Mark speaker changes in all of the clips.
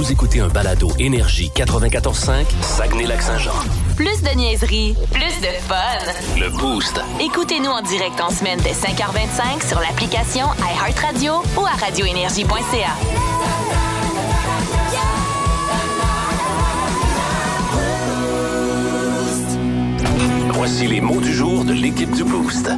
Speaker 1: Vous écoutez un balado Énergie 94.5, Saguenay-Lac-Saint-Jean.
Speaker 2: Plus de niaiserie, plus de fun.
Speaker 1: Le Boost.
Speaker 2: Écoutez-nous en direct en semaine dès 5h25 sur l'application iHeartRadio ou à radioénergie.ca.
Speaker 1: Voici les mots du jour de l'équipe du Boost.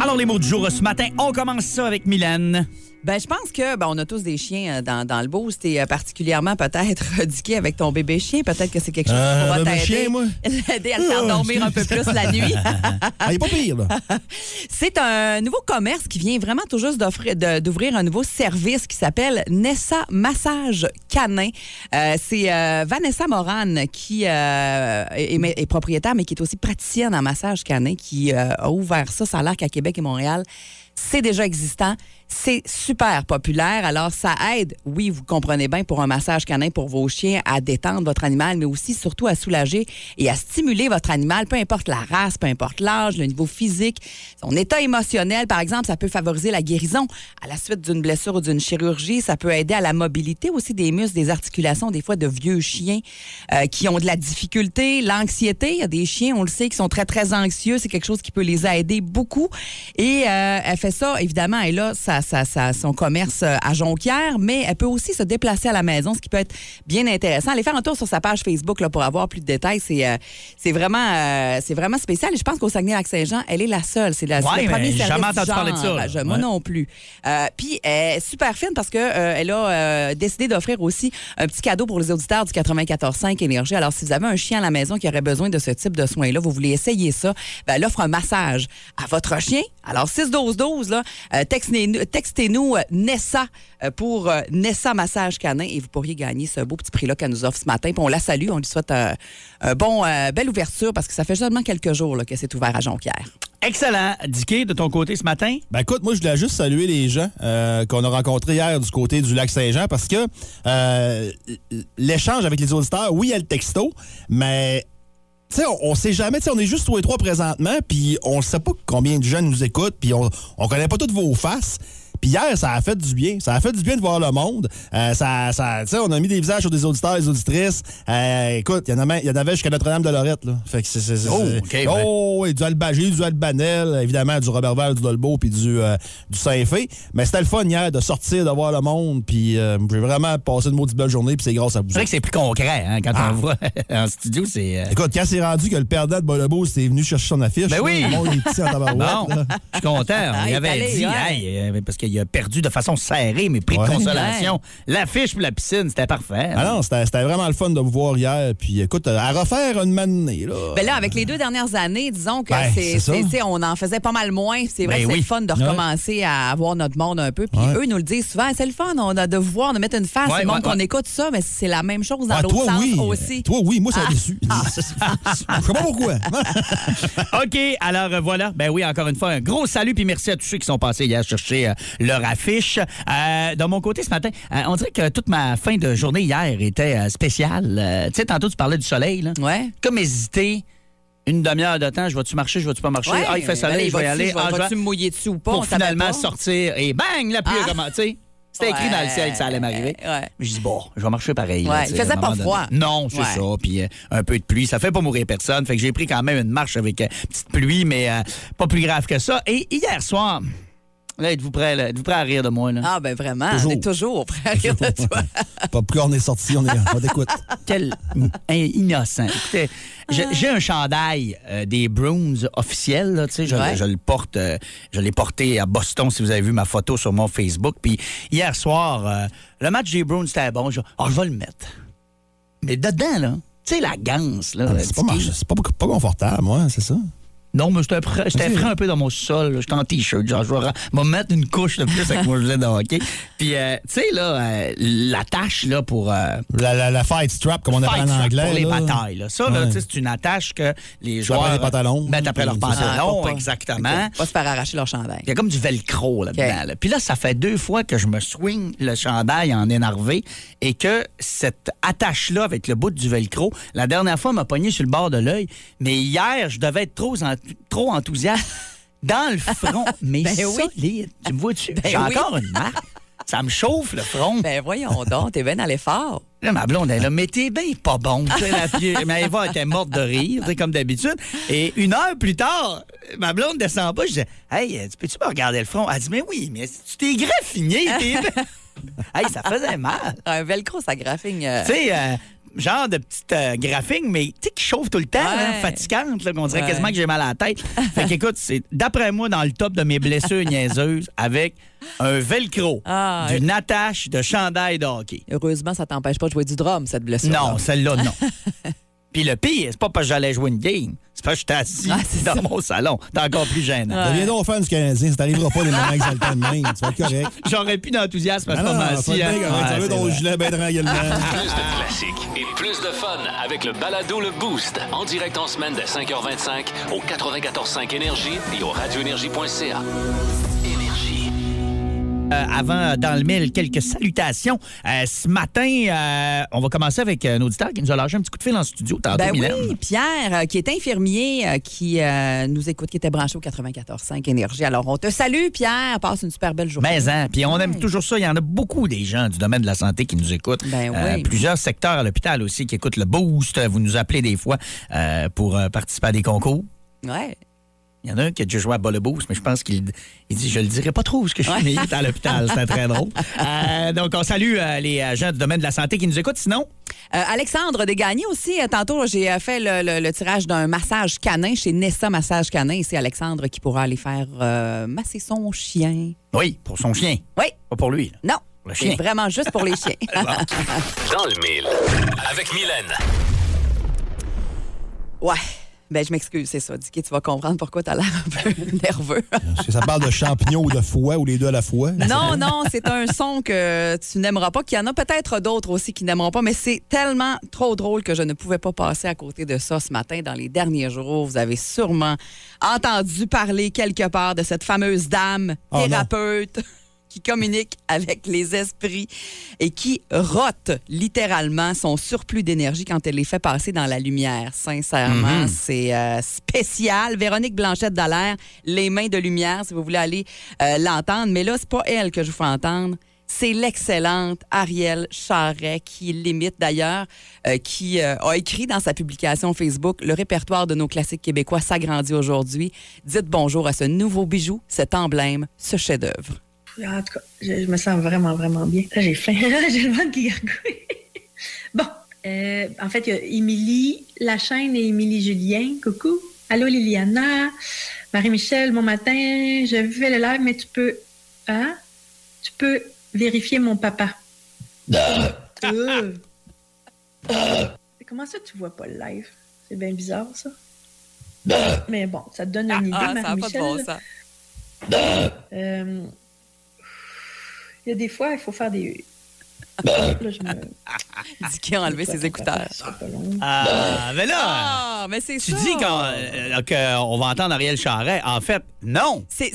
Speaker 3: Alors, les mots du jour ce matin, on commence ça avec Mylène.
Speaker 4: Ben, je pense que ben, on a tous des chiens euh, dans, dans le boost et euh, particulièrement peut-être Dicky avec ton bébé chien. Peut-être que c'est quelque chose qui pourra
Speaker 5: bébé
Speaker 4: t'aider.
Speaker 5: moi?
Speaker 4: L'aider à le faire
Speaker 5: Ah,
Speaker 4: dormir un peu plus la nuit.
Speaker 5: Ah, il est pas pire, là.
Speaker 4: C'est un nouveau commerce qui vient vraiment tout juste d'offrir- de- d'ouvrir un nouveau service qui s'appelle Nessa Massage Canin. Euh, c'est euh, Vanessa Moran qui euh, est, est- est propriétaire, mais qui est aussi praticienne en massage canin, qui euh, a ouvert ça. Ça a l'air qu'à Québec et Montréal, c'est déjà existant. C'est super populaire. Alors, ça aide, oui, vous comprenez bien, pour un massage canin pour vos chiens, à détendre votre animal, mais aussi, surtout, à soulager et à stimuler votre animal, peu importe la race, peu importe l'âge, le niveau physique, son état émotionnel. Par exemple, ça peut favoriser la guérison à la suite d'une blessure ou d'une chirurgie. Ça peut aider à la mobilité aussi des muscles, des articulations, des fois de vieux chiens euh, qui ont de la difficulté, l'anxiété. Il y a des chiens, on le sait, qui sont très, très anxieux. C'est quelque chose qui peut les aider beaucoup. Et euh, elle fait ça, évidemment, elle a sa, sa- sa- son commerce euh, à Jonquière, mais elle peut aussi se déplacer à la maison, ce qui peut être bien intéressant. Allez faire un tour sur sa page Facebook là, pour avoir plus de détails. C'est euh, c'est vraiment, euh, c'est vraiment spécial. Et je pense qu'au Saguenay-Lac-Saint-Jean, elle est la seule. C'est la-
Speaker 3: Ouais,
Speaker 4: le premier service
Speaker 3: jamais
Speaker 4: du
Speaker 3: entendu parler de ça.
Speaker 4: Je- moi
Speaker 3: Ouais.
Speaker 4: non plus. Euh, Puis elle est super fine parce que euh, a euh, décidé d'offrir aussi un petit cadeau pour les auditeurs du 94.5 Énergie. Alors, si vous avez un chien à la maison qui aurait besoin de ce type de soins-là, vous voulez essayer ça, ben, elle offre un massage à votre chien. Alors, 6-12-12, là, textez-nous textez-nous, euh, Nessa euh, pour euh, Nessa Massage Canin et vous pourriez gagner ce beau petit prix-là qu'elle nous offre ce matin. Puis on la salue, on lui souhaite un bon, euh, belle ouverture parce que ça fait seulement quelques jours là, que c'est ouvert à Jonquière.
Speaker 3: Excellent. Dicky, de ton côté ce matin?
Speaker 5: Ben écoute, moi je voulais juste saluer les gens euh, qu'on a rencontrés hier du côté du lac Saint-Jean parce que euh, l'échange avec les auditeurs, oui, il y a le texto, mais on, on sait jamais, on est juste tous les trois présentement, puis on sait pas combien de gens nous écoutent, puis on, on connaît pas toutes vos faces. Puis hier, ça a fait du bien. Ça a fait du bien de voir le monde. Euh, ça, ça, tu sais, on a mis des visages sur des auditeurs, des auditrices. Euh, écoute, il y en avait, il y en avait jusqu'à Notre-Dame-de-Lorette. Là. Fait que c'est, c'est, c'est-
Speaker 3: Oh,
Speaker 5: c'est-
Speaker 3: OK, ouais.
Speaker 5: Oh, oui, du Albagé, du Albanel, évidemment, du Robertval, du Dolbeau, puis du, euh, du Saint-Fé. Mais c'était le fun hier de sortir, de voir le monde, puis euh, j'ai vraiment passé une maudite belle journée, puis c'est grâce à vous.
Speaker 3: C'est vrai que c'est plus concret hein, quand on le voit en studio. C'est. euh,
Speaker 5: Écoute, quand c'est rendu que le perdant de Bolebo c'était venu chercher son affiche,
Speaker 3: Ben
Speaker 5: là,
Speaker 3: oui.
Speaker 5: le monde est petit en tabarouette.
Speaker 3: Bon, je suis content.
Speaker 4: Ah,
Speaker 3: Il
Speaker 4: il est
Speaker 3: avait
Speaker 4: allé,
Speaker 3: dit,
Speaker 4: ouais.
Speaker 3: hey, parce qu'il a perdu de façon serrée, mais prix
Speaker 5: Ouais.
Speaker 3: de consolation. L'affiche pour la piscine, c'était parfait.
Speaker 5: Ah non, c'était c'était vraiment le fun de vous voir hier. Puis écoute, euh, à refaire une matinée, là.
Speaker 4: Ben là, avec les deux dernières années, disons que
Speaker 5: Ben,
Speaker 4: c'est, on en faisait pas mal moins. C'est vrai
Speaker 3: Ben
Speaker 4: que c'est
Speaker 3: oui.
Speaker 4: le fun de recommencer à avoir notre monde un peu. Puis
Speaker 5: Ouais.
Speaker 4: eux nous le disent souvent, c'est le fun on a de vous voir, de mettre une face. Le monde
Speaker 3: ouais,
Speaker 4: qu'on écoute ça, mais c'est la même chose dans
Speaker 5: Ah,
Speaker 4: l'autre sens
Speaker 5: oui.
Speaker 4: aussi.
Speaker 5: Toi, oui. Moi, ça a
Speaker 4: Ah.
Speaker 5: déçu. Je sais pas pourquoi.
Speaker 3: OK, alors euh, voilà. Ben oui, encore une fois, un gros salut puis merci à tous ceux qui sont passés hier chercher euh, leur affiche. Euh, de mon côté, ce matin, euh, on dirait que toute ma fin de journée hier était euh, spéciale. Tu sais, tantôt, tu parlais du soleil. Là.
Speaker 4: Ouais.
Speaker 3: Comme hésiter une demi-heure de temps, je vais-tu marcher, je vais-tu pas marcher?
Speaker 4: Ouais,
Speaker 3: ah, il fait soleil,
Speaker 4: allez,
Speaker 3: je vais y aller. Ah, je vais-
Speaker 4: Vas-tu me mouiller dessus ou pas?
Speaker 3: pour finalement sortir et bang, la pluie
Speaker 4: Ah.
Speaker 3: a commencé. C'était écrit dans le ciel que ça allait m'arriver.
Speaker 4: Ouais.
Speaker 3: Je dis, bon, je vais marcher pareil. là,
Speaker 4: Ouais,
Speaker 3: tu
Speaker 4: il faisait pas
Speaker 3: donné.
Speaker 4: froid.
Speaker 3: Non, c'est ça. Puis euh, un peu de pluie, ça fait pas mourir personne. Fait que j'ai pris quand même une marche avec euh, petite pluie, mais euh, pas plus grave que ça. Et hier soir, là, êtes-vous prêts, là? Êtes-vous prêts à rire de moi? Là?
Speaker 4: Ah, ben vraiment,
Speaker 5: Toujours.
Speaker 4: on est toujours prêt à rire de toi.
Speaker 5: Pas plus on est sorti, on, est, on t'écoute.
Speaker 3: Quel in- innocent. Écoutez, j'ai j'ai un chandail euh, des Bruins officiels, là, tu sais, je,
Speaker 4: Ouais.
Speaker 3: je le porte, euh, je l'ai porté à Boston, si vous avez vu ma photo sur mon Facebook. Puis hier soir, euh, le match des Bruins, c'était bon. Je, oh, je vais le mettre. Mais dedans, là, tu sais, la ganse, là.
Speaker 5: Ah, pas, c'est pas, pas confortable, moi, c'est ça.
Speaker 3: Non, mais j'étais frais un peu dans mon sol. J'étais en T-shirt. Genre, je vais mettre une couche de plus avec mon gilet de hockey. Puis, euh, tu sais, là, euh, l'attache, là, pour... euh,
Speaker 5: La, la, la fight strap, comme on appelle en anglais.
Speaker 3: pour les batailles. Là. Ça, là, tu sais, c'est une attache que les
Speaker 5: après
Speaker 3: joueurs
Speaker 5: les pantalons.
Speaker 3: mettent après leurs pantalons. exactement.
Speaker 4: Pas se faire arracher leur chandail.
Speaker 3: Il y a comme du velcro là-dedans. Là. Puis là, ça fait deux fois que je me swing le chandail en énervé et que cette attache-là avec le bout du velcro, la dernière fois, m'a pogné sur le bord de l'œil. Mais hier, je devais être trop, en- trop enthousiaste dans le front. Mais
Speaker 4: Ben oui.
Speaker 3: solide. Tu me vois-tu?
Speaker 4: Ben
Speaker 3: J'ai
Speaker 4: oui.
Speaker 3: encore une marque. Ça me chauffe le front.
Speaker 4: Ben voyons donc, t'es bien à l'effort.
Speaker 3: Là, ma blonde, elle a mais t'es bien pas bon. La mais Eva était morte de rire, comme d'habitude. Et une heure plus tard, ma blonde descend pas. Je dis, Hey, tu peux-tu me regarder le front? Elle dit, Mais oui, mais tu t'es graffiné. t'es- hey, ça faisait mal.
Speaker 4: Un velcro, ça graphigne. euh,
Speaker 3: Tu sais, euh, genre de petite euh, graphing, mais tu sais, qui chauffe tout le temps,
Speaker 4: Ouais.
Speaker 3: hein, fatigante, là, qu'on dirait
Speaker 4: Ouais.
Speaker 3: quasiment que j'ai mal à la tête. fait qu'écoute, c'est d'après moi dans le top de mes blessures niaiseuses avec un velcro,
Speaker 4: Ah,
Speaker 3: d'une attache de chandail de hockey.
Speaker 4: Heureusement, ça t'empêche pas de jouer du drum, cette blessure.
Speaker 3: Non, celle-là, non. Puis le pire, c'est pas parce que j'allais jouer une game. C'est parce que j'étais assis
Speaker 4: Ah,
Speaker 3: dans
Speaker 4: ça.
Speaker 3: mon salon. C'est encore plus gênant.
Speaker 5: Deviens donc fan du Canadien, ça t'arrivera pas des moments exaltants de même. Tu vas être correct.
Speaker 3: J'aurais plus d'enthousiasme à ce moment-ci. hein. Ouais,
Speaker 5: veut
Speaker 3: c'est
Speaker 5: ton gilet bien tranquillement.
Speaker 1: Plus de classiques et plus de fun avec le balado Le Boost. En direct en semaine dès 5h25 au 94.5 Énergie et au radioénergie.ca.
Speaker 3: Euh, avant, dans le mille, quelques salutations. Euh, ce matin, euh, on va commencer avec un auditeur qui nous a lâché un petit coup de fil en studio tantôt,
Speaker 4: Ben
Speaker 3: Mylène.
Speaker 4: oui, Pierre, qui est infirmier, qui nous écoute, qui était branché au 94.5 Énergie. Alors, on te salue, Pierre. Passe une super belle journée.
Speaker 3: Mais hein, puis on aime toujours ça. Il y en a beaucoup des gens du domaine de la santé qui nous écoutent.
Speaker 4: Ben oui.
Speaker 3: plusieurs secteurs à l'hôpital aussi qui écoutent le boost. Vous nous appelez des fois pour participer à des concours.
Speaker 4: Ouais.
Speaker 3: Il y en a un qui a déjà joué à bas le boost, mais je pense qu'il il dit Je le dirai pas trop ce que je suis
Speaker 4: Ouais.
Speaker 3: né à l'hôpital. C'était très drôle. Euh, donc, on salue euh, les gens du domaine de la santé qui nous écoutent. Sinon,
Speaker 4: Euh, Alexandre Desgagnés aussi. euh, tantôt, j'ai euh, fait le, le- le tirage d'un massage canin chez Nessa Massage Canin. Et c'est Alexandre qui pourra aller faire euh, masser son chien.
Speaker 3: oui, pour son chien.
Speaker 4: Oui.
Speaker 3: Pas pour lui. là.
Speaker 4: Non.
Speaker 3: Le
Speaker 4: C'est
Speaker 3: chien.
Speaker 4: vraiment juste pour les chiens.
Speaker 1: Dans le mille. Avec Mylène.
Speaker 4: ouais. Ben, je m'excuse, c'est ça. Dicky, tu vas comprendre pourquoi tu as l'air un peu nerveux.
Speaker 5: Est-ce que ça parle de champignons ou de foie ou les deux à la fois?
Speaker 4: Non, non, c'est un son que tu n'aimeras pas, qu'il y en a peut-être d'autres aussi qui n'aimeront pas, mais c'est tellement trop drôle que je ne pouvais pas passer à côté de ça ce matin. Dans les derniers jours, vous avez sûrement entendu parler quelque part de cette fameuse dame
Speaker 5: Oh non.
Speaker 4: thérapeute. Qui communique avec les esprits et qui rote littéralement son surplus d'énergie quand elle les fait passer dans la lumière. Sincèrement, c'est euh, spécial. Véronique Blanchette Dallaire, Les mains de lumière, si vous voulez aller euh, l'entendre. Mais là, c'est pas elle que je vous fais entendre. C'est l'excellente Ariel Charret qui l'imite d'ailleurs, euh, qui euh, a écrit dans sa publication Facebook Le répertoire de nos classiques québécois s'agrandit aujourd'hui. Dites bonjour à ce nouveau bijou, cet emblème, ce chef-d'œuvre.
Speaker 6: En tout cas, je, je me sens vraiment, vraiment bien. Là, j'ai faim. j'ai le ventre qui gargouille. bon, euh, en fait, il y a Émilie Lachaine et Émilie Julien. Coucou. Allô, Liliana. Marie-Michel, bon matin. J'ai vu le live, mais tu peux... Hein? Tu peux vérifier mon papa. Euh. Comment ça, tu vois pas le live? C'est bien bizarre, ça. Mais bon, ça te donne une idée,
Speaker 4: Ah, ça pas de
Speaker 6: Marie-Michel.
Speaker 4: bon sens.
Speaker 6: Euh, Il y a des fois, il faut faire des. Là, je me...
Speaker 4: Dit qu'il a enlevé ses écouteurs.
Speaker 3: Ah, mais là,
Speaker 4: Ah, mais c'est
Speaker 3: tu
Speaker 4: ça.
Speaker 3: dis qu'on euh, va entendre Ariel Charret. En fait, non.
Speaker 4: C'est,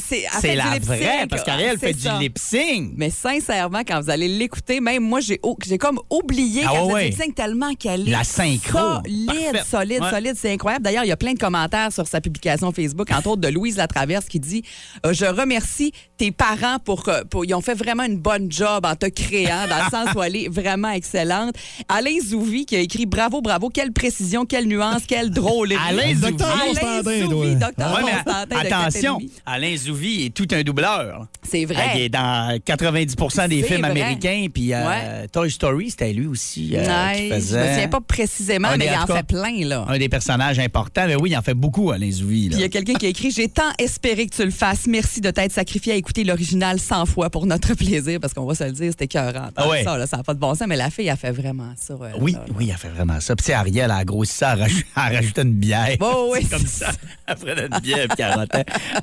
Speaker 3: la
Speaker 4: lip-sync.
Speaker 3: vraie, parce qu'Ariel
Speaker 4: Ah,
Speaker 3: fait
Speaker 4: ça.
Speaker 3: du lip-sync.
Speaker 4: Mais sincèrement, quand vous allez l'écouter, même moi, j'ai, j'ai comme oublié
Speaker 3: Ah
Speaker 4: qu'elle
Speaker 3: ouais,
Speaker 4: faisait
Speaker 3: ouais.
Speaker 4: du lip-sync tellement qu'elle est
Speaker 3: La synchro.
Speaker 4: solide, solide,
Speaker 3: Ouais.
Speaker 4: solide. C'est incroyable. D'ailleurs, il y a plein de commentaires sur sa publication Facebook, entre autres de Louise Latraverse qui dit euh, Je remercie tes parents pour, que- pour. Ils ont fait vraiment une bonne job en te créant, dans le sens est vraiment excellente. Alain Zouvi qui a écrit Bravo, bravo, quelle précision, quelle nuance, quelle drôlerie.
Speaker 3: Alain Zouvi.
Speaker 4: Alain Zouvi, docteur
Speaker 3: Ouais, mais attention. Alain Zouvi est tout un doubleur.
Speaker 4: C'est vrai.
Speaker 3: Il est dans 90% des films
Speaker 4: vrai.
Speaker 3: américains. Puis euh,
Speaker 4: Ouais.
Speaker 3: Toy Story, c'était lui aussi euh,
Speaker 4: Ouais,
Speaker 3: qui
Speaker 4: Je
Speaker 3: faisait
Speaker 4: me souviens pas précisément,
Speaker 3: Un
Speaker 4: mais
Speaker 3: des-
Speaker 4: il
Speaker 3: en cas,
Speaker 4: fait plein, là.
Speaker 3: un des personnages importants. Mais oui, il en fait beaucoup, Alain Zouvi.
Speaker 4: il y a quelqu'un qui a écrit J'ai tant espéré que tu le fasses. Merci de t'être sacrifié à écouter l'original 100 fois pour notre plaisir, parce qu'on va se le dire, c'était écœurant.
Speaker 3: Ah ouais.
Speaker 4: Ça, là, ça n'a pas de bon sens, mais la fille, a fait vraiment ça. elle,
Speaker 3: Oui,
Speaker 4: là, là.
Speaker 3: oui, elle fait vraiment ça. Puis, Ariel, elle a grossi ça, elle raj- elle rajoutait une bière.
Speaker 4: Oh, oui,
Speaker 3: C'est comme
Speaker 4: c'est
Speaker 3: ça. Elle prenait une bière puis elle.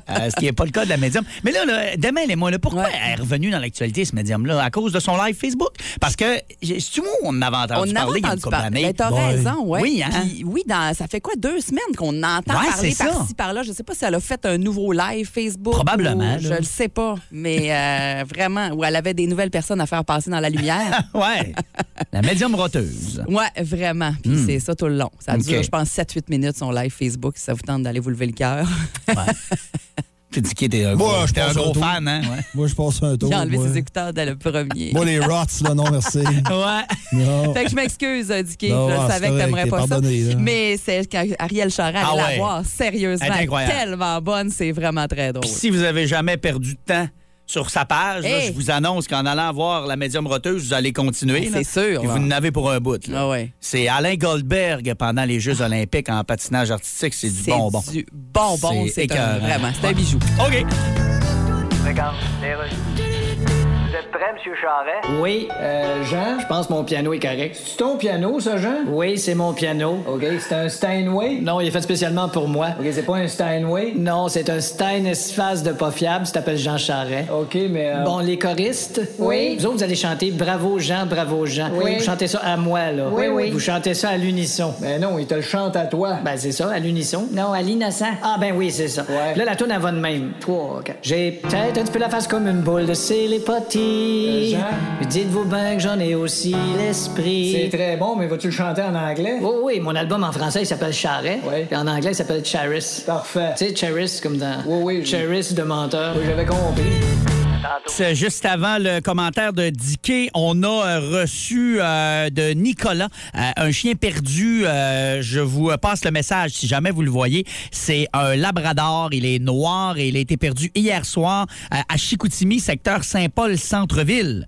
Speaker 3: Euh, ce qui n'est pas le cas de la médium. Mais là, là demain, les mois, là, pourquoi
Speaker 4: Ouais.
Speaker 3: elle est revenue dans l'actualité, ce médium-là? À cause de son live Facebook? Parce que, c'est-tu moi on en avait entendu
Speaker 4: On
Speaker 3: parler il y a une couple d'années?
Speaker 4: Ben, T'as
Speaker 5: Ouais.
Speaker 4: raison, ouais.
Speaker 3: Oui, hein?
Speaker 4: Puis, oui, dans, ça fait quoi, deux semaines qu'on entend
Speaker 3: Ouais,
Speaker 4: parler
Speaker 3: c'est
Speaker 4: par-ci, par-là? Je sais pas si elle a fait un nouveau live Facebook.
Speaker 3: Probablement,
Speaker 4: ou- Je
Speaker 3: là.
Speaker 4: le sais pas. Mais euh, vraiment, où elle avait des nouvelles personnes à faire passer dans la lumière.
Speaker 3: ouais. La médium roteuse.
Speaker 4: Ouais, vraiment. Puis c'est ça tout le long. Ça
Speaker 3: Hmm.
Speaker 4: Dure, je pense, 7-8 minutes son live Facebook si ça vous tente d'aller vous lever le cœur.
Speaker 3: Tu dis qu'il était un
Speaker 5: Moi,
Speaker 3: gros,
Speaker 5: je
Speaker 3: t'es un
Speaker 5: pense
Speaker 3: gros fan, hein? Ouais.
Speaker 5: Moi, je passe un tour.
Speaker 4: J'ai enlevé
Speaker 5: moi.
Speaker 4: ses écouteurs dès le premier.
Speaker 5: Moi, les rots, là, non, merci.
Speaker 3: Ouais.
Speaker 5: Non.
Speaker 4: Fait que je m'excuse, euh, Dicky. Je
Speaker 5: ah,
Speaker 4: savais que t'aimerais pas ça.
Speaker 5: là.
Speaker 4: Mais c'est quand Ariel Charest
Speaker 3: Ah
Speaker 4: allait
Speaker 3: ouais.
Speaker 4: la voir, sérieusement,
Speaker 3: Elle est incroyable.
Speaker 4: tellement bonne, c'est vraiment très drôle.
Speaker 3: Puis si vous avez jamais perdu de temps sur sa page, là, je vous annonce qu'en allant voir la médium roteuse, vous allez continuer.
Speaker 4: C'est
Speaker 3: là.
Speaker 4: sûr, là.
Speaker 3: vous en avez pour un bout. là.
Speaker 4: Ah ouais.
Speaker 3: C'est Alain Goldberg pendant les Jeux olympiques en patinage artistique. C'est du
Speaker 4: C'est
Speaker 3: bonbon.
Speaker 4: du bonbon,
Speaker 3: C'est
Speaker 4: c'est vraiment, c'est un bijou.
Speaker 3: OK.
Speaker 7: Regarde, les rues. Êtes prêt, M. Charret?
Speaker 8: Oui, euh, Jean, je pense que mon piano est correct. C'est ton piano, ça, Jean? Oui, c'est mon piano. OK, c'est un Steinway? Non, il est fait spécialement pour moi. OK, c'est pas un Steinway? Non, c'est un Stein Espace de pas fiable, ça s'appelle Jean Charret. OK, mais... Bon, les choristes? Oui. Vous autres, vous allez chanter Bravo Jean, Bravo Jean. Oui. Vous chantez ça à moi, là. Oui, oui. Vous chantez ça à l'unisson. Ben non, il te le chante à toi. Ben c'est ça, à l'unisson? Non, à l'innocent. Ah ben oui, c'est ça. Ouais. Là, la tourne, elle va de même. Trois, quatre. J'ai peut-être un petit peu la face comme une boule de célépotis. Mais dites-vous bien que j'en ai aussi l'esprit.
Speaker 5: C'est très bon, mais vas-tu le chanter en anglais?
Speaker 8: Oui, oui, mon album en français, il s'appelle Charret.
Speaker 5: Oui.
Speaker 8: Puis en anglais, il s'appelle Charis.
Speaker 5: Parfait.
Speaker 8: Tu sais, Charis, comme dans.
Speaker 5: Oui, oui, je-
Speaker 8: Charis de menteur.
Speaker 5: Oui, j'avais compris.
Speaker 3: C'est Juste avant le commentaire de Dicky, on a euh, reçu euh, de Nicolas euh, un chien perdu. euh, je vous passe le message si jamais vous le voyez. C'est un labrador. Il est noir et il a été perdu hier soir à Chicoutimi, secteur Saint-Paul, centre-ville.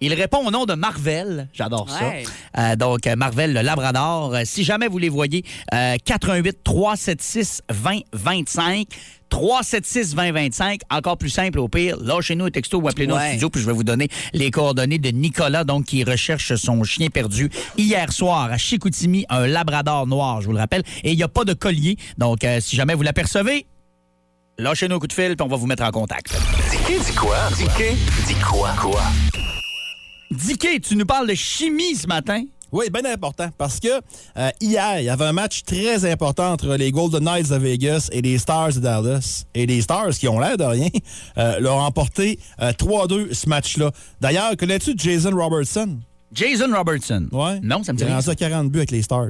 Speaker 3: Il répond au nom de Marvel. J'adore
Speaker 4: Ouais.
Speaker 3: ça. Euh, donc, Marvel, le Labrador. Euh, si jamais vous les voyez, euh, 88 376 20 25. 376 20 25. Encore plus simple au pire. Lâchez-nous un texto ou appelez-nous
Speaker 4: Ouais.
Speaker 3: studio, puis je vais vous donner les coordonnées de Nicolas, donc qui recherche son chien perdu hier soir à Chicoutimi, un Labrador noir, je vous le rappelle. Et il n'y a pas de collier. Donc, euh, si jamais vous l'apercevez, lâchez-nous un coup de fil, puis on va vous mettre en contact.
Speaker 1: Dicky dit quoi? Dicky dit quoi? Quoi?
Speaker 3: Dicky, tu nous parles de chimie ce matin?
Speaker 5: Oui, bien important, parce que euh, hier, il y avait un match très important entre les Golden Knights de Vegas et les Stars de Dallas. Et les Stars, qui ont l'air de rien, euh, leur ont emporté euh, 3-2 ce match-là. D'ailleurs, connais-tu Jason Robertson?
Speaker 3: Jason Robertson.
Speaker 5: Ouais.
Speaker 3: Non, ça me dit
Speaker 5: Il a
Speaker 3: rien.
Speaker 5: rendu à 40 buts avec les Stars.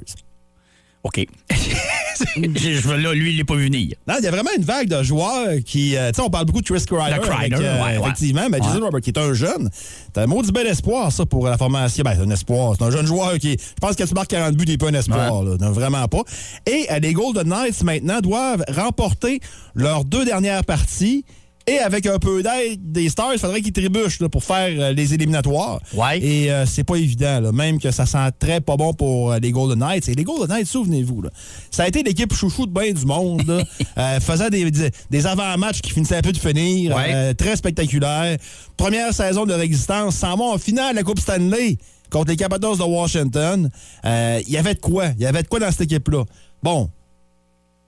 Speaker 3: OK. je, là, lui, il n'est pas venir.
Speaker 5: Non, il y a vraiment une vague de joueurs qui. euh, tu sais, on parle beaucoup de Chris Kreider.
Speaker 3: De Kreider,
Speaker 5: avec, euh,
Speaker 3: ouais, ouais.
Speaker 5: Effectivement, mais Jason
Speaker 3: Ouais.
Speaker 5: Robert, qui est un jeune. C'est un maudit bel espoir, ça, pour la formation. Ben, c'est un espoir. C'est un jeune joueur qui. Je pense que tu marques 40 buts, il n'est pas un espoir, là. Non, vraiment pas. Et euh, les Golden Knights, maintenant, doivent remporter leurs deux dernières parties. Et avec un peu d'aide des Stars, il faudrait qu'ils trébuchent là, pour faire euh, les éliminatoires.
Speaker 3: Ouais.
Speaker 5: Et euh, c'est pas évident, là. même que ça sent très pas bon pour euh, les Golden Knights. Et les Golden Knights, souvenez-vous, là, ça a été l'équipe chouchou de bien du monde. Là, euh, faisant des, des, des avant-matchs qui finissaient un peu de finir,
Speaker 3: Ouais.
Speaker 5: très spectaculaire. Première saison de leur existence, s'en vont en finale de la Coupe Stanley contre les Capitals de Washington. Euh, Il y avait de quoi? Il y avait de quoi dans cette équipe-là? Bon,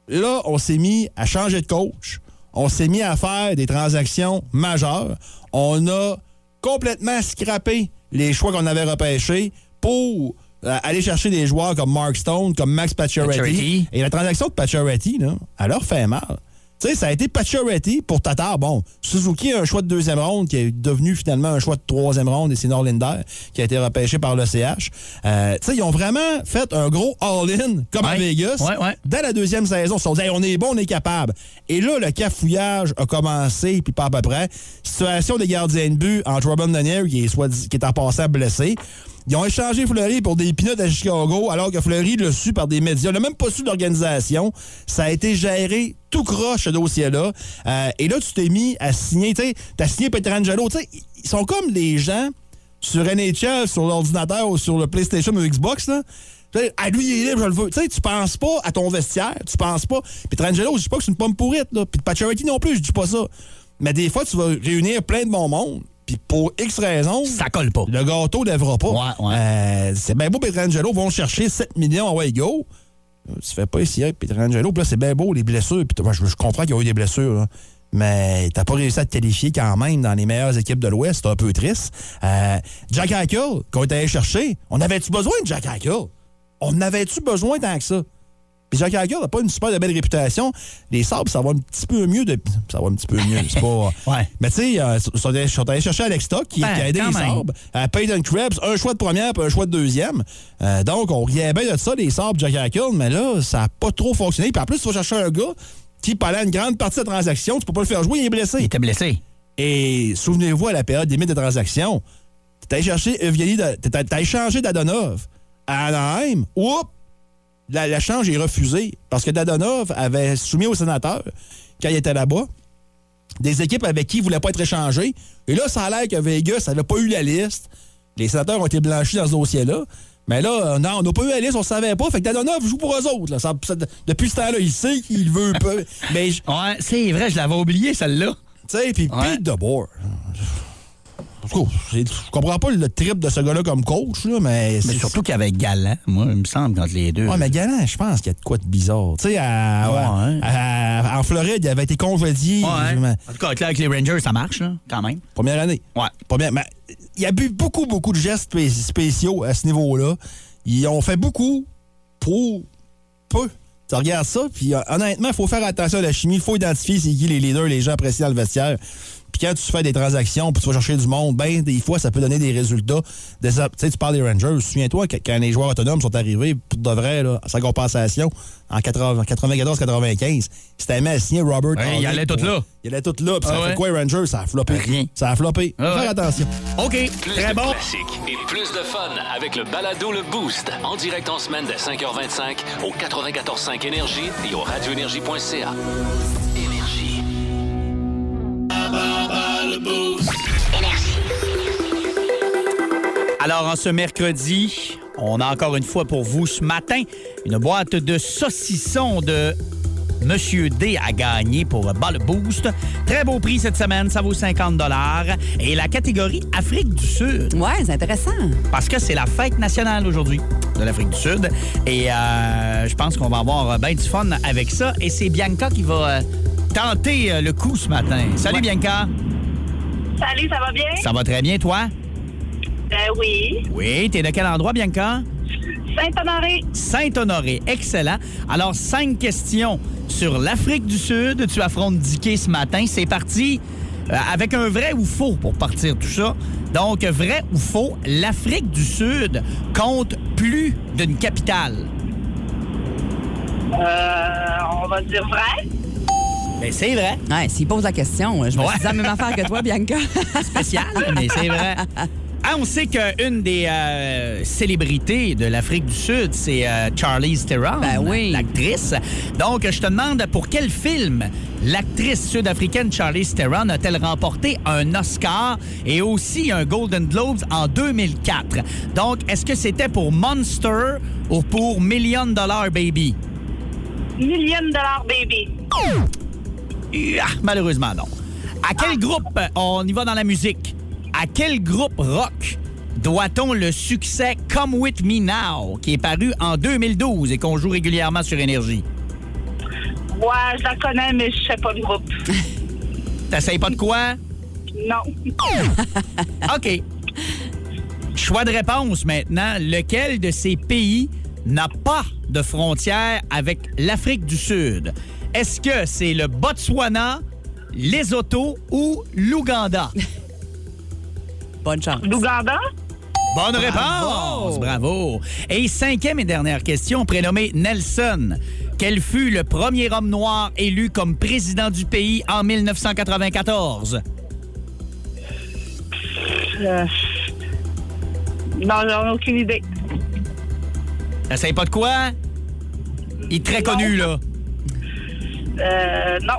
Speaker 5: là, on s'est mis à changer de coach. On s'est mis à faire des transactions majeures. On a complètement scrappé les choix qu'on avait repêchés pour euh, aller chercher des joueurs comme Mark Stone, comme Max Pacioretty.
Speaker 3: Pacioretty.
Speaker 5: Et la transaction de Pacioretty, là, elle leur fait mal. Tu sais, ça a été Pacioretty pour Tatar. Bon, Suzuki a un choix de deuxième ronde qui est devenu finalement un choix de troisième ronde et c'est Norlinder qui a été repêché par le CH. Euh, tu sais, ils ont vraiment fait un gros all-in comme à. Vegas.
Speaker 3: Ouais, ouais.
Speaker 5: Dès la deuxième saison, ils se sont dit Hey, on est bon, on est capable. Et là, le cafouillage a commencé, puis pas à peu près. Situation des gardiens de but entre Robin Daniel, qui est, soit, qui est en passant blessé. Ils ont échangé Fleury pour des pinottes à Chicago, alors que Fleury l'a su par des médias. Il n'a même pas su l'organisation. Ça a été géré tout croche, ce dossier-là. Euh, et là, tu t'es mis à signer, tu t'as signé Petrangelo. Tu sais, ils sont comme les gens sur NHL, sur l'ordinateur ou sur le PlayStation ou Xbox, là. Ah, lui, il est libre, je le veux. Tu sais, tu penses pas à ton vestiaire, tu penses pas. Puis Trangelo, je dis pas que c'est une pomme pourrite, là. Puis Pacioretty non plus, je dis pas ça. Mais des fois, tu vas réunir plein de bon monde, puis pour X raisons,
Speaker 3: Ça colle pas.
Speaker 5: le gâteau ne lèvera pas.
Speaker 3: Ouais, ouais.
Speaker 5: Euh, c'est bien beau, Petrangelo vont chercher 7 millions à way go. Euh, Tu fais pas ici avec Petrangelo. Puis là, c'est bien beau, les blessures. Puis je, je comprends qu'il y a eu des blessures. là. Mais t'as pas réussi à te qualifier quand même dans les meilleures équipes de l'Ouest. C'est un peu triste. Euh, Jack Eichel, qu'on est allé chercher, on avait-tu besoin de Jack Eichel? On avait-tu besoin tant que ça? Puis Jack Eichel n'a pas une super de belle réputation. Les Sabres, ça va un petit peu mieux. De... Ça va un petit peu mieux. C'est pas...
Speaker 3: Ouais.
Speaker 5: Mais tu sais, euh, ils sont allés- ils sont allés chercher Alex Stock qui,
Speaker 3: Ben,
Speaker 5: qui a aidé
Speaker 3: quand
Speaker 5: les
Speaker 3: même.
Speaker 5: Sabres. Euh, Peyton Krebs, un choix de première puis un choix de deuxième. Euh, donc, on riait bien de ça, les Sabres, Jack Eichel, mais là, ça n'a pas trop fonctionné. Puis en plus, tu vas chercher un gars qui, pendant une grande partie de la transaction, tu peux pas le faire jouer, il est blessé.
Speaker 3: Il était blessé.
Speaker 5: Et souvenez-vous, à la période limite de transaction, tu allé chercher Evgeny, tu as échangé Dadonov à Anaheim. Oups! La- L'échange est refusé parce que Dadonov avait soumis au sénateur, quand il était là-bas, des équipes avec qui il ne voulait pas être échangé. Et là, ça a l'air que Vegas n'avait pas eu la liste. Les sénateurs ont été blanchis dans ce dossier-là. Mais là, euh, non, on n'a pas eu la liste, on ne savait pas. Fait que Dadonov joue pour eux autres. là. Ça- ça- depuis ce temps-là, il sait qu'il veut peu. Mais, tu
Speaker 3: Ouais, c'est vrai, je l'avais oublié, celle-là.
Speaker 5: sais, puis. Pete DeBoer. En tout cas, je comprends pas le trip de ce gars-là comme coach, là, mais.
Speaker 3: Mais surtout qu'avec Galant, moi, il me semble, entre les deux.
Speaker 5: Ouais, mais Galant, je pense qu'il y a de quoi de bizarre. Tu sais, en Floride, il avait été congédié.
Speaker 3: Ouais. En tout cas, avec les Rangers, ça marche, là, quand même.
Speaker 5: Première année.
Speaker 3: Ouais.
Speaker 5: Première, mais il y a eu beaucoup, beaucoup de gestes spé- spéciaux à ce niveau-là. Ils ont fait beaucoup pour peu. Tu regardes ça, puis euh, honnêtement, il faut faire attention à la chimie. Il faut identifier c'est qui les leaders, les gens appréciés dans le vestiaire. Puis quand tu fais des transactions, puis tu vas chercher du monde, ben des fois, ça peut donner des résultats. Des- Tu sais, tu parles des Rangers. Souviens-toi quand les joueurs autonomes sont arrivés, pour de vrai, là, à sa compensation, en 94-95, c'était mis à signer Robert.
Speaker 3: Ouais, il allait tout là.
Speaker 5: Il allait tout là. Puis ça
Speaker 3: Ah
Speaker 5: fait
Speaker 3: ouais?
Speaker 5: quoi, les Rangers? Ça a floppé.
Speaker 3: Rien.
Speaker 5: Ça a floppé.
Speaker 3: Ah.
Speaker 5: Faire attention.
Speaker 3: OK,
Speaker 1: Plus
Speaker 3: très
Speaker 1: de
Speaker 3: bon.
Speaker 1: classiques et plus de fun avec le balado Le Boost. En direct en semaine dès 5h25 au 94.5 Énergie et au radioénergie.ca.
Speaker 3: Alors, en ce mercredi, on a encore une fois pour vous ce matin une boîte de saucissons de Monsieur D à gagner pour Bas le Boost. Très beau prix cette semaine, ça vaut 50 Et la catégorie Afrique du Sud,
Speaker 4: Ouais, c'est intéressant.
Speaker 3: parce que c'est la fête nationale aujourd'hui de l'Afrique du Sud. Et euh, je pense qu'on va avoir bien du fun avec ça. Et c'est Bianca qui va euh, tenter euh, le coup ce matin. Salut Bianca.
Speaker 9: Salut, ça va bien?
Speaker 3: Ça va très bien, toi?
Speaker 9: Ben oui.
Speaker 3: Oui, t'es de quel endroit, Bianca?
Speaker 9: Saint-Honoré.
Speaker 3: Saint-Honoré, excellent. Alors, cinq questions sur l'Afrique du Sud. Tu affrontes Dicky ce matin. C'est parti euh, avec un vrai ou faux pour partir tout ça. Donc, vrai ou faux, l'Afrique du Sud compte plus d'une capitale.
Speaker 9: Euh, on va dire vrai.
Speaker 3: Ben, c'est vrai.
Speaker 4: Ouais, s'il pose la question, je me
Speaker 3: Ouais.
Speaker 4: suis dit la même affaire que toi, Bianca.
Speaker 3: Spécial, mais c'est vrai. Ah, on sait qu'une des euh, célébrités de l'Afrique du Sud, c'est euh, Charlize Theron,
Speaker 4: Ben oui.
Speaker 3: l'actrice. Donc, je te demande pour quel film l'actrice sud-africaine Charlize Theron a-t-elle remporté un Oscar et aussi un Golden Globes en 2004? Donc, est-ce que c'était pour Monster ou pour Million Dollar Baby?
Speaker 9: Million dollar baby.
Speaker 3: Ah, malheureusement, non. À quel groupe, on y va dans la musique, à quel groupe rock doit-on le succès Come With Me Now, qui est paru en 2012 et qu'on joue régulièrement sur Énergie?
Speaker 9: Ouais, je la connais, mais je sais pas le groupe.
Speaker 3: T'essayes pas de quoi?
Speaker 9: Non.
Speaker 3: OK. Choix de réponse maintenant. Lequel de ces pays n'a pas de frontière avec l'Afrique du Sud? Est-ce que c'est le Botswana, Lesotho ou l'Ouganda?
Speaker 4: Bonne chance.
Speaker 9: L'Ouganda?
Speaker 3: Bonne réponse! Bravo! Et cinquième et dernière question, prénommé Nelson. Quel fut le premier homme noir élu comme président du pays en 1994?
Speaker 9: Euh, Non, j'en ai aucune idée.
Speaker 3: T'essayes pas de quoi? Il est très
Speaker 9: Non.
Speaker 3: connu, là.
Speaker 9: Euh, non.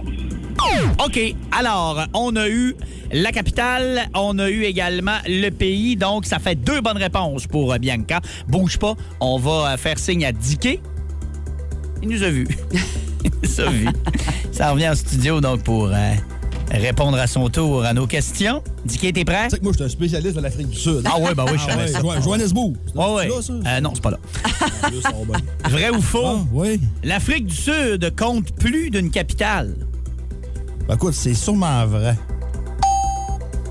Speaker 3: OK. Alors, on a eu la capitale, on a eu également le pays. Donc, ça fait deux bonnes réponses pour euh, Bianca. Bouge pas, on va euh, faire signe à Dicky. Il nous a vus. Ça revient en studio, donc, pour euh, répondre à son tour à nos questions. Dicky, t'es prêt?
Speaker 5: Tu sais que moi, je suis un spécialiste de l'Afrique du Sud.
Speaker 3: Ah ouais, ben oui, je
Speaker 5: Ah
Speaker 3: savais
Speaker 5: ouais,
Speaker 3: ça.
Speaker 5: Jo- Johannesburg. C'est
Speaker 3: Ouais, ouais.
Speaker 5: là, ça?
Speaker 3: Euh, non, c'est pas là.
Speaker 5: Ah.
Speaker 3: Vrai ou faux?
Speaker 5: Ah, oui.
Speaker 3: L'Afrique du Sud compte plus d'une capitale.
Speaker 5: Ben, écoute, c'est sûrement vrai.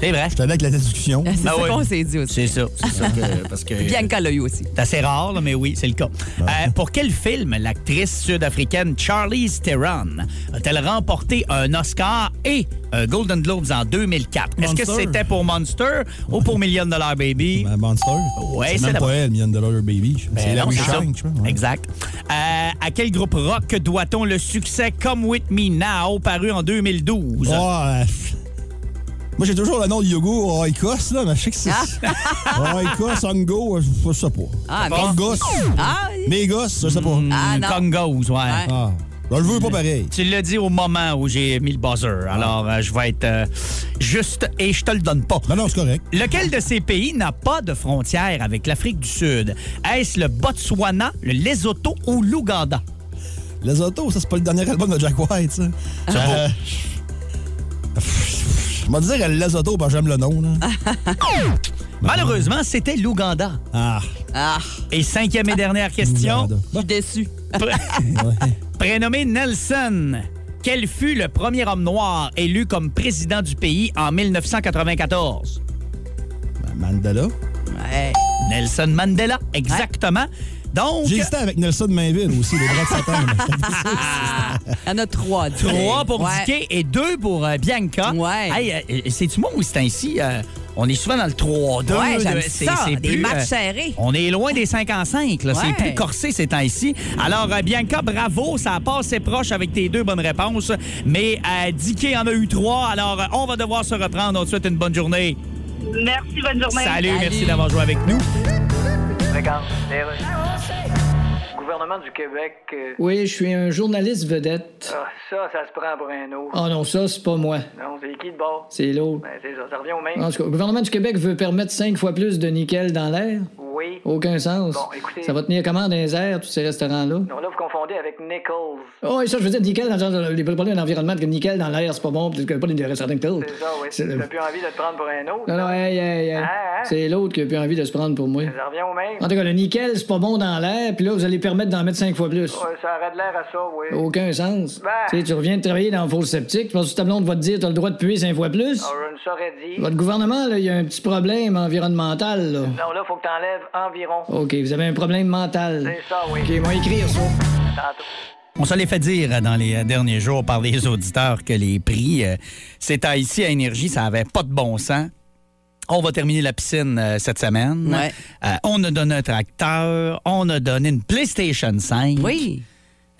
Speaker 3: C'est vrai.
Speaker 5: Je t'avais avec la discussion.
Speaker 4: C'est
Speaker 3: Ah
Speaker 4: ça
Speaker 3: oui.
Speaker 4: qu'on s'est dit aussi.
Speaker 3: C'est ça. C'est ça que- parce que.
Speaker 4: Bianca l'a eu aussi.
Speaker 3: C'est assez rare, là, mais oui, c'est le cas. Euh, pour quel film l'actrice sud-africaine Charlize Theron a-t-elle remporté un Oscar et un Golden Globes en 2004? Est-ce que c'était pour Monster ou pour Million Dollar Baby?
Speaker 5: Ben, Monster.
Speaker 3: Ouais,
Speaker 5: c'est
Speaker 3: c'est
Speaker 5: même
Speaker 3: la-
Speaker 5: pas elle, Million Dollar Baby.
Speaker 3: Ben
Speaker 5: c'est
Speaker 3: c'est ça.
Speaker 5: Shank, ouais.
Speaker 3: Exact. Euh, à quel groupe rock doit-on le succès Come With Me Now, paru en 2012?
Speaker 5: Ah, euh, moi, j'ai toujours le nom de Yogo Oikos, là, mais je sais que c'est. Oikos, Ongo, je je sais pas.
Speaker 4: Ah, mais-. Ah, oui.
Speaker 5: Je sais pas.
Speaker 4: Ah, non.
Speaker 3: Congos, ouais.
Speaker 5: Ah. Ben, je veux pas pareil.
Speaker 3: Tu l'as dit au moment où j'ai mis le buzzer. Alors, euh, je vais être euh, juste et je te le donne pas.
Speaker 5: Ben non, c'est correct.
Speaker 3: Lequel de ces pays n'a pas de frontière avec l'Afrique du Sud? Est-ce le Botswana, le Lesotho ou l'Ouganda?
Speaker 5: Les autos, ça, c'est pas le dernier album de Jack White, ça. Euh, Je vais dire Les autos, parce que j'aime le nom, là.
Speaker 3: Malheureusement, c'était l'Ouganda.
Speaker 5: Ah.
Speaker 4: Ah,
Speaker 3: Et cinquième et dernière question.
Speaker 4: Je suis.
Speaker 5: Ouais.
Speaker 3: Prénommé Nelson, quel fut le premier homme noir élu comme président du pays en 1994?
Speaker 5: Ben, Mandela.
Speaker 4: Ouais.
Speaker 3: Nelson Mandela, exactement. Donc,
Speaker 5: J'ai hésité avec Nelson Mainville aussi, les bras de Satan.
Speaker 4: Il y en a trois.
Speaker 3: trois pour
Speaker 4: Ouais.
Speaker 3: Dicky et deux pour euh, Bianca.
Speaker 4: Ouais.
Speaker 3: Hey, euh, c'est-tu moi ou c'est ainsi? euh, on est souvent dans le 3-2.
Speaker 4: Ouais, ça, des
Speaker 3: plus,
Speaker 4: matchs
Speaker 3: euh,
Speaker 4: serrés.
Speaker 3: On est loin des 5 en 5. là. C'est
Speaker 4: Ouais.
Speaker 3: plus corsé ces temps-ci. Alors, euh, Bianca, bravo. Ça a passé proche avec tes deux bonnes réponses. Mais euh, Dicky en a eu trois. Alors, euh, on va devoir se reprendre. On te souhaite une bonne journée.
Speaker 9: Merci, bonne journée.
Speaker 3: Salut,
Speaker 4: Salut.
Speaker 3: merci d'avoir joué avec nous.
Speaker 7: Regarde, les rues. Gouvernement du Québec. euh,
Speaker 8: Oui, je suis un journaliste vedette.
Speaker 7: ah, ça, ça se prend pour un autre.
Speaker 8: Oh non, ça, c'est pas moi.
Speaker 7: Non, c'est qui de bord?
Speaker 8: C'est l'autre.
Speaker 7: Ben, c'est ça, ça revient au même.
Speaker 8: En tout cas, le gouvernement du Québec veut permettre cinq fois plus de nickel dans l'air?
Speaker 7: Oui.
Speaker 8: Aucun sens.
Speaker 7: Bon, écoutez-
Speaker 8: Ça va tenir comment dans les airs, tous ces restaurants-là?
Speaker 7: Non, là, vous confondez avec Nichols.
Speaker 8: Oh, et ça, je veux dire, nickel dans le les problèmes d'environnement, que nickel dans l'air, c'est pas bon, parce que pas des restaurants Nickel.
Speaker 7: C'est ça, oui.
Speaker 8: C'est-
Speaker 7: T'as plus envie de te prendre pour un autre?
Speaker 8: Non, non, hey, hey, hey.
Speaker 7: Hein, hein?
Speaker 8: C'est l'autre qui a plus envie de se prendre pour moi.
Speaker 7: Ça revient au même.
Speaker 8: En tout cas, le nickel, c'est pas bon dans l'air, puis là, vous allez permettre d'en mettre cinq fois plus.
Speaker 7: Ouais, ça aurait de l'air à ça, oui.
Speaker 8: Aucun sens.
Speaker 7: Ben.
Speaker 8: Tu sais, tu reviens de travailler dans le four septique, tu penses que ta blonde va te dire t'as le droit de puer cinq fois plus?
Speaker 7: Je ne saurais dire.
Speaker 8: Votre gouvernement, là, il y a un petit problème environnemental, là.
Speaker 7: Non, là, faut que t'enlèves environ.
Speaker 8: OK, vous avez un problème mental.
Speaker 7: C'est ça, oui.
Speaker 8: OK, moi écrire ça.
Speaker 7: Tantôt.
Speaker 3: On se l'est fait dire dans les euh, derniers jours par les auditeurs que les prix, euh, ces temps ici à Énergie, ça avait pas de bon sens. On va terminer la piscine euh, cette semaine.
Speaker 4: Ouais.
Speaker 3: Euh, on a donné un tracteur, on a donné une PlayStation 5.
Speaker 4: Oui.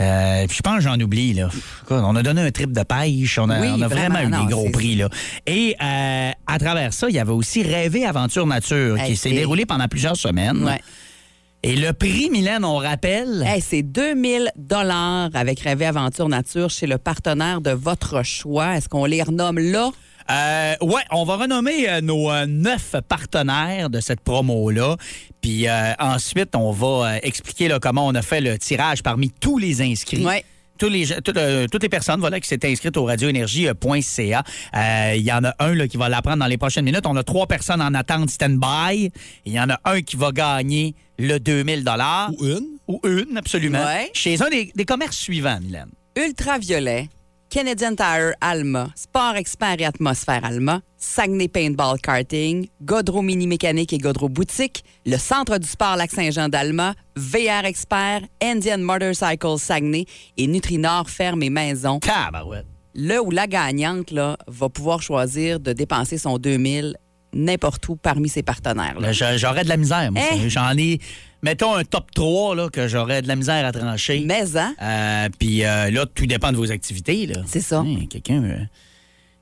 Speaker 3: Euh, puis je pense que j'en oublie, là. On a donné un trip de pêche. On a,
Speaker 4: Oui,
Speaker 3: on a vraiment,
Speaker 4: vraiment,
Speaker 3: eu
Speaker 4: non,
Speaker 3: des gros prix, là. Et euh, à travers ça, il y avait aussi Rêver Aventure Nature
Speaker 4: Hey,
Speaker 3: qui s'est déroulé pendant plusieurs semaines.
Speaker 4: Ouais.
Speaker 3: Et le prix, Mylène, on rappelle?
Speaker 4: Hey, c'est 2000 dollars avec Rêver Aventure Nature chez le partenaire de votre choix. Est-ce qu'on les renomme là?
Speaker 3: Euh, ouais, on va renommer euh, nos euh, neuf partenaires de cette promo-là. Puis euh, ensuite, on va euh, expliquer là, comment on a fait le tirage parmi tous les inscrits.
Speaker 4: Ouais.
Speaker 3: Tous les, gens- tout, euh, toutes les personnes voilà, qui s'étaient inscrites au radioénergie.ca. Euh, Il y en a un là, qui va l'apprendre dans les prochaines minutes. On a trois personnes en attente stand-by. Il y en a un qui va gagner le 2000
Speaker 5: Ou une.
Speaker 3: Ou une, absolument.
Speaker 4: Ouais.
Speaker 3: Chez un des, des commerces suivants, Mylène.
Speaker 4: Ultraviolet, Canadian Tire Alma, Sport Expert et Atmosphère Alma, Saguenay Paintball Karting, Godreau Mini Mécanique et Godreau Boutique, le Centre du Sport Lac-Saint-Jean d'Alma, VR Expert, Indian Motorcycle Saguenay et Nutrinor Ferme et Maison.
Speaker 3: Tabarouette.
Speaker 4: Le ou la gagnante là, va pouvoir choisir de dépenser son 2000 n'importe où parmi ses partenaires.
Speaker 3: j'a- J'aurais de la misère, moi.
Speaker 4: Hein?
Speaker 3: J'en ai, mettons, un top 3 là, que j'aurais de la misère à trancher.
Speaker 4: Mais, hein?
Speaker 3: Euh, Puis euh, là, tout dépend de vos activités. là.
Speaker 4: C'est ça.
Speaker 3: Hein, Quelqu'un, euh,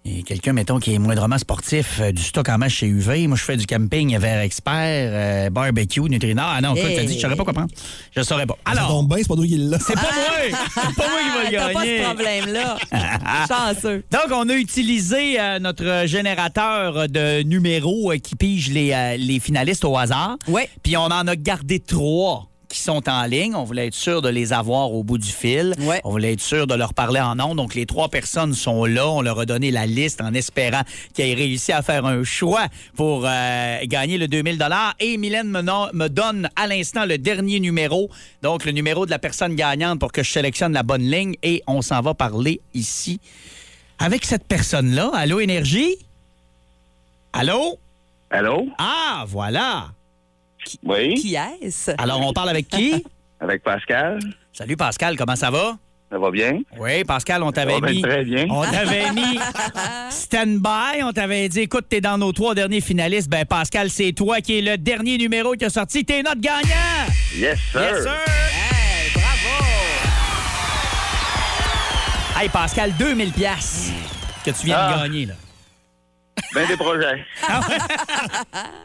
Speaker 3: et quelqu'un, mettons, qui est moindrement sportif, euh, du stock en masse chez UV. Moi, je fais du camping vers expert, euh, barbecue, Nutrinor. Ah non, écoute,
Speaker 4: Hey.
Speaker 3: t'as dit, je saurais pas quoi prendre. Je saurais pas.
Speaker 5: Ça
Speaker 3: Alors,
Speaker 5: tombe bien, c'est pas toi qui l'a.
Speaker 3: c'est pas moi! C'est pas moi qui va le
Speaker 4: T'as pas
Speaker 3: gagner.
Speaker 4: ce problème-là. Chanceux.
Speaker 3: Donc, on a utilisé euh, notre générateur de numéros euh, qui pige les, euh, les finalistes au hasard.
Speaker 4: Ouais.
Speaker 3: Puis on en a gardé trois qui sont en ligne. On voulait être sûr de les avoir au bout du fil.
Speaker 4: Ouais.
Speaker 3: On voulait être sûr de leur parler en nom. Donc, les trois personnes sont là. On leur a donné la liste en espérant qu'ils aient réussi à faire un choix pour euh, gagner le 2000 Et Mylène me, me donne à l'instant le dernier numéro. Donc, le numéro de la personne gagnante pour que je sélectionne la bonne ligne. Et on s'en va parler ici avec cette personne-là. Allô, Énergie? Allô?
Speaker 10: Allô?
Speaker 3: Ah, voilà.
Speaker 10: Oui?
Speaker 4: Qui est-ce?
Speaker 3: Alors, on parle avec qui?
Speaker 10: Avec Pascal.
Speaker 3: Salut Pascal, comment ça va?
Speaker 10: Ça va bien?
Speaker 3: Oui, Pascal, on t'avait mis.
Speaker 10: très bien.
Speaker 3: On t'avait mis stand-by. On t'avait dit, écoute, t'es dans nos trois derniers finalistes. Ben, Pascal, c'est toi qui es le dernier numéro qui a sorti. T'es notre gagnant!
Speaker 10: Yes, sir.
Speaker 3: Yes, sir! Hey, bravo! Hey, Pascal, 2000 pièces que tu viens
Speaker 10: Ah.
Speaker 3: de gagner, là.
Speaker 10: Ben des projets.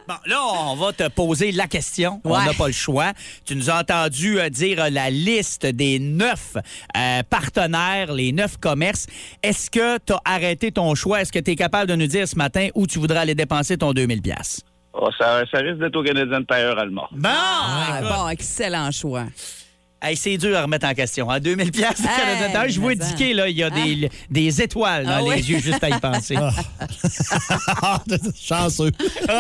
Speaker 3: Bon, là, on va te poser la question. On n'a pas le choix. Tu nous as entendu euh, dire euh, la liste des neuf euh, partenaires, les neuf commerces. Est-ce que tu as arrêté ton choix? Est-ce que tu es capable de nous dire ce matin où tu voudrais aller dépenser ton 2000 pièces?
Speaker 10: Oh, ça, ça risque d'être au Canadien Tire allemand.
Speaker 3: Bon!
Speaker 4: Ah, bon, excellent choix.
Speaker 3: Hey, c'est dur à remettre en question. Hein? 2000 pièces
Speaker 4: Hey,
Speaker 3: Je vous indiquer, là, il y a des, des étoiles dans
Speaker 4: Ah
Speaker 3: les
Speaker 4: oui?
Speaker 3: yeux juste à y penser.
Speaker 5: Chanceux.
Speaker 3: Ouais.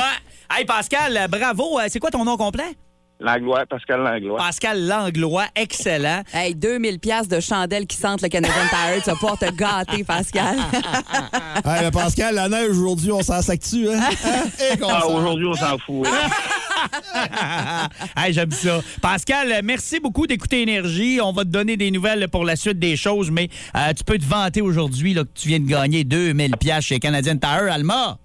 Speaker 3: Hey, Pascal, bravo. Euh, C'est quoi ton nom complet?
Speaker 10: Langlois, Pascal Langlois.
Speaker 3: Pascal Langlois, excellent.
Speaker 4: Hey, 2000 pièces de chandelles qui sentent le Canadian Tire, tu vas pouvoir te gâter, Pascal.
Speaker 5: Hey, Pascal, la neige aujourd'hui, on s'en sac-tu, hein? Qu'on
Speaker 10: Ah, aujourd'hui, on s'en fout. hein.
Speaker 3: hey, J'aime ça. Pascal, merci beaucoup d'écouter Énergie. On va te donner des nouvelles pour la suite des choses, mais euh, tu peux te vanter aujourd'hui que tu viens de gagner 2000 pièces chez Canadian Tire, Alma.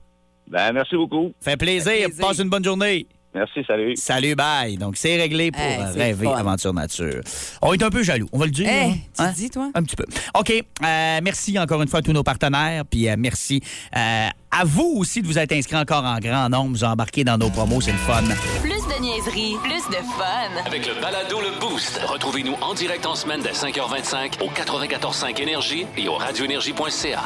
Speaker 10: Ben, merci beaucoup.
Speaker 3: Fait plaisir.
Speaker 4: Fait plaisir.
Speaker 3: Passe une bonne journée.
Speaker 10: Merci, salut.
Speaker 3: Salut, bye. Donc, c'est réglé pour
Speaker 4: Hey,
Speaker 3: euh, rêver
Speaker 4: fun.
Speaker 3: aventure nature. On est un peu jaloux, on va le dire.
Speaker 4: Hey,
Speaker 3: hein?
Speaker 4: tu
Speaker 3: Hein?
Speaker 4: dis, toi?
Speaker 3: Un petit peu. OK. euh, merci encore une fois à tous nos partenaires. Puis euh, merci euh, à vous aussi de vous être inscrits encore en grand nombre, vous embarquer dans nos promos. C'est le fun.
Speaker 2: Plus de niaiserie, plus de fun.
Speaker 1: Avec le balado Le Boost, retrouvez-nous en direct en semaine dès 5h25 au 94.5 Énergie et au radioénergie.ca.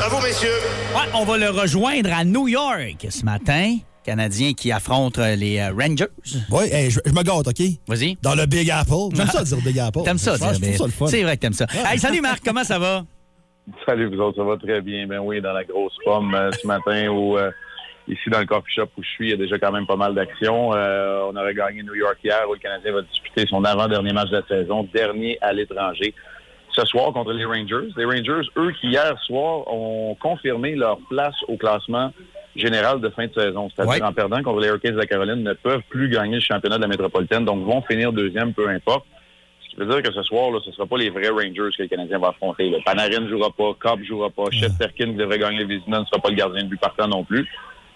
Speaker 11: à vous, messieurs.
Speaker 3: Ouais, on va le rejoindre à New York ce matin. Canadien qui affronte euh, les euh, Rangers.
Speaker 5: Oui, hey, je, je me gâte, OK?
Speaker 3: Vas-y.
Speaker 5: Dans le Big Apple. J'aime ça dire Big Apple.
Speaker 3: T'aimes ça, dire,
Speaker 5: ça le fun.
Speaker 3: C'est vrai que t'aimes ça. Hey, salut Marc, comment ça va?
Speaker 10: Salut, vous autres, ça va très bien. Ben oui, dans la grosse pomme euh, ce matin où euh, ici dans le coffee shop où je suis, il y a déjà quand même pas mal d'actions. Euh, on aurait gagné New York hier où le Canadien va disputer son avant-dernier match de la saison, dernier à l'étranger. Ce soir contre les Rangers. Les Rangers, eux, qui hier soir ont confirmé leur place au classement général de fin de saison. C'est-à-dire
Speaker 3: Ouais.
Speaker 10: en perdant contre les Hurricanes de la Caroline, ne peuvent plus gagner le championnat de la métropolitaine, donc vont finir deuxième, peu importe. Ce qui veut dire que ce soir, là, ce ne sera pas les vrais Rangers que le Canadien va affronter. Le Panarin ne jouera pas, Cobb ne jouera pas, Chesterkin qui devrait gagner le Vizina ne sera pas le gardien de but partant non plus.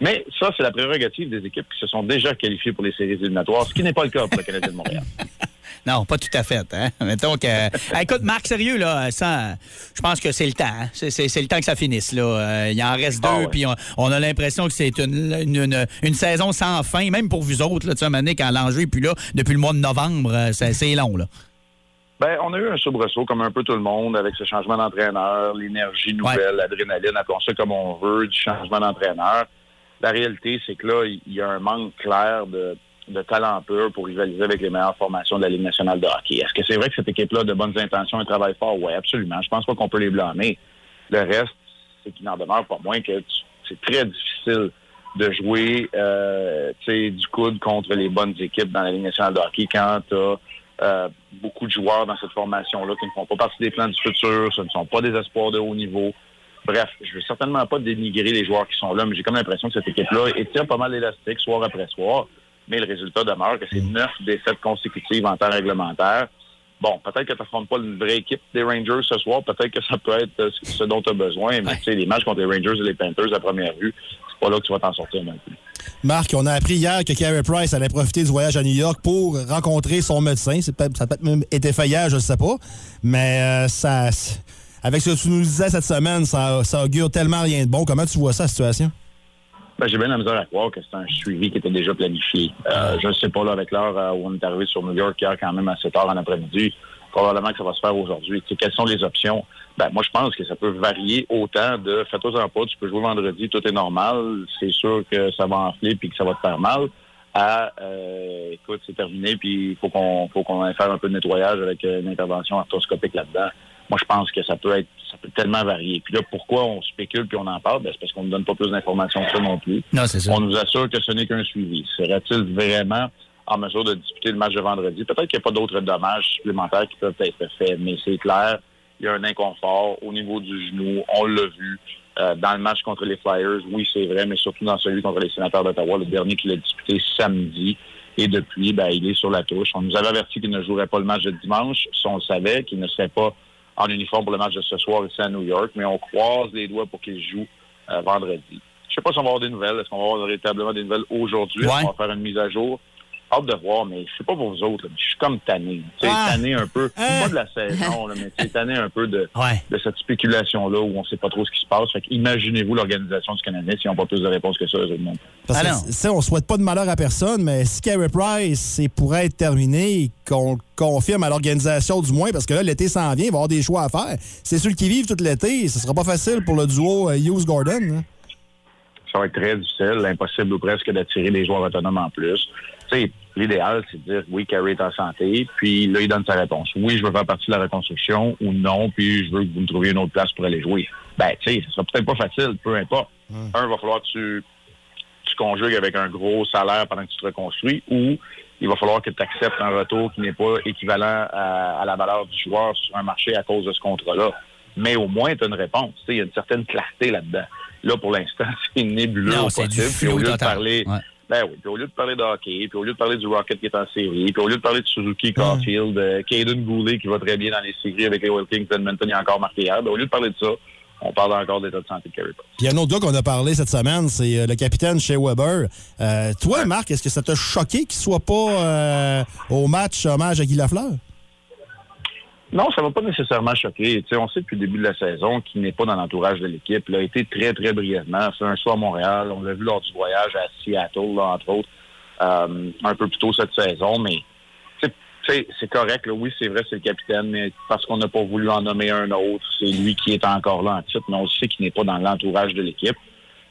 Speaker 10: Mais ça, c'est la prérogative des équipes qui se sont déjà qualifiées pour les séries éliminatoires, ce qui n'est pas le cas pour le Canadien de Montréal.
Speaker 3: Non, pas tout à fait. Hein? Mettons que. Ah, écoute, Marc, sérieux, là, sans- je pense que c'est le temps. hein. C'est, le temps que ça finisse. Là. Euh, il en reste deux,
Speaker 10: Ah ouais.
Speaker 3: puis on, on a l'impression que c'est une, une, une- une saison sans fin, même pour vous autres. Là, tu sais, donné, quand l'enjeu plus là, depuis le mois de novembre, euh, c'est, long. Là.
Speaker 10: Ben, on a eu un soubresaut comme un peu tout le monde avec ce changement d'entraîneur, l'énergie nouvelle, l'adrénaline, appelons ça comme on veut, du changement d'entraîneur. La réalité, c'est que là, il y a un manque clair de, de talent pur pour rivaliser avec les meilleures formations de la Ligue nationale de hockey. Est-ce que c'est vrai que cette équipe-là a de bonnes intentions et travaille fort? Oui, absolument. Je pense pas qu'on peut les blâmer. Le reste, c'est qu'il n'en demeure pas moins que c'est très difficile de jouer euh, du coude contre les bonnes équipes dans la Ligue nationale de hockey quand tu as beaucoup de joueurs dans cette formation-là qui ne font pas partie des plans du futur, ce ne sont pas des espoirs de haut niveau. Bref, je veux certainement pas dénigrer les joueurs qui sont là, mais j'ai comme l'impression que cette équipe-là étire pas mal l'élastique soir après soir, mais le résultat demeure que c'est neuf défaites consécutives en temps réglementaire. Bon, peut-être que tu n'affrontes pas une vraie équipe des Rangers ce soir, peut-être que ça peut être euh, ce dont tu as besoin, mais tu sais, les matchs contre les Rangers et les Panthers à première vue, c'est pas là que tu vas t'en sortir non plus.
Speaker 5: Marc, on a appris hier que Carey Price allait profiter du voyage à New York pour rencontrer son médecin. Ça a peut-être même été fait hier, je ne sais pas. Mais euh, ça, avec ce que tu nous disais cette semaine, ça, ça augure tellement rien de bon. Comment tu vois ça, la situation?
Speaker 10: Ben, j'ai bien la misère à croire que c'est un suivi qui était déjà planifié. Euh, je ne sais pas, là, avec l'heure euh, où on est arrivé sur New York hier, quand même assez tard en après-midi, probablement que ça va se faire aujourd'hui. Tu sais, quelles sont les options? Ben, moi, je pense que ça peut varier autant de fais-toi-en pas, tu peux jouer vendredi, tout est normal, c'est sûr que ça va enfler puis que ça va te faire mal, à, euh, écoute, c'est terminé, puis il faut qu'on faut qu'on aille faire un peu de nettoyage avec euh, une intervention arthroscopique là-dedans. Moi, je pense que ça peut être, ça peut tellement varier. Puis là, pourquoi on spécule puis on en parle? Ben, c'est parce qu'on ne donne pas plus d'informations que ça non plus.
Speaker 3: Non, c'est ça.
Speaker 10: On nous assure que ce n'est qu'un suivi. Serait-il vraiment en mesure de disputer le match de vendredi? Peut-être qu'il n'y a pas d'autres dommages supplémentaires qui peuvent être faits, mais c'est clair il y a un inconfort au niveau du genou. On l'a vu euh, dans le match contre les Flyers. Oui, c'est vrai, mais surtout dans celui contre les Sénateurs d'Ottawa, le dernier qu'il a disputé samedi. Et depuis, ben, il est sur la touche. On nous avait averti qu'il ne jouerait pas le match de dimanche. Si on le savait, qu'il ne serait pas en uniforme pour le match de ce soir ici à New York. Mais on croise les doigts pour qu'il joue euh, vendredi. Je sais pas si on va avoir des nouvelles. Est-ce qu'on va avoir véritablement des nouvelles aujourd'hui? Est-ce qu'on va faire une mise à jour? Hâte de voir, mais je sais pas pour vous autres, là, mais je suis comme tanné. Tu sais,
Speaker 3: Ah.
Speaker 10: tanné un peu, pas de la saison, là, mais tu sais, tanné un peu de, de cette spéculation-là où on sait pas trop ce qui se passe. Fait que imaginez-vous l'organisation du Canadien s'ils n'ont pas plus de réponses que ça, eux autres non.
Speaker 5: Parce que, sais, on souhaite pas de malheur à personne, mais si Carey Price c'est pour être terminé, qu'on le confirme à l'organisation du moins, parce que là, l'été s'en vient, il va y avoir des choix à faire. C'est ceux qui vivent tout l'été, ce sera pas facile pour le duo euh, Hughes-Gordon. hein.
Speaker 10: ça va être très difficile, impossible ou presque d'attirer des joueurs autonomes en plus. Sais, l'idéal, c'est de dire oui, Carey est en santé, puis là, il donne sa réponse. Oui, je veux faire partie de la reconstruction ou non, puis je veux que vous me trouviez une autre place pour aller jouer. Ben, tu sais, ce sera peut-être pas facile, peu importe. Un, va falloir que tu, tu conjugues avec un gros salaire pendant que tu te reconstruis, ou il va falloir que tu acceptes un retour qui n'est pas équivalent à, à la valeur du joueur sur un marché à cause de ce contrat-là. Mais au moins, tu as une réponse. Tu sais, Il y a une certaine clarté là-dedans. Là, pour l'instant, c'est nébuleux
Speaker 3: Non, c'est du.
Speaker 10: Puis au lieu de parler,
Speaker 3: Ouais.
Speaker 10: Ben oui, puis au lieu de parler de hockey, puis au lieu de parler du Rocket qui est en série, puis au lieu de parler de Suzuki, Caulfield, euh, Caden Goulet qui va très bien dans les séries avec les Wild Kings d'Edmonton, il a encore marqué hier, ben, au lieu de parler de ça, on parle encore d'état de santé de Carey Price.
Speaker 5: Puis il y a un autre gars qu'on a parlé cette semaine, c'est euh, le capitaine chez Weber. Euh, toi, Marc, est-ce que ça t'a choqué qu'il soit pas euh, au match hommage à Guy Lafleur?
Speaker 10: Non, ça ne va pas nécessairement choquer. On sait depuis le début de la saison qu'il n'est pas dans l'entourage de l'équipe. Il a été très, très brièvement. C'est un soir à Montréal. On l'a vu lors du voyage à Seattle, entre autres, euh, un peu plus tôt cette saison. Mais c'est correct. Là. Oui, c'est vrai, c'est le capitaine, mais parce qu'on n'a pas voulu en nommer un autre, c'est lui qui est encore là en titre, mais on sait qu'il n'est pas dans l'entourage de l'équipe.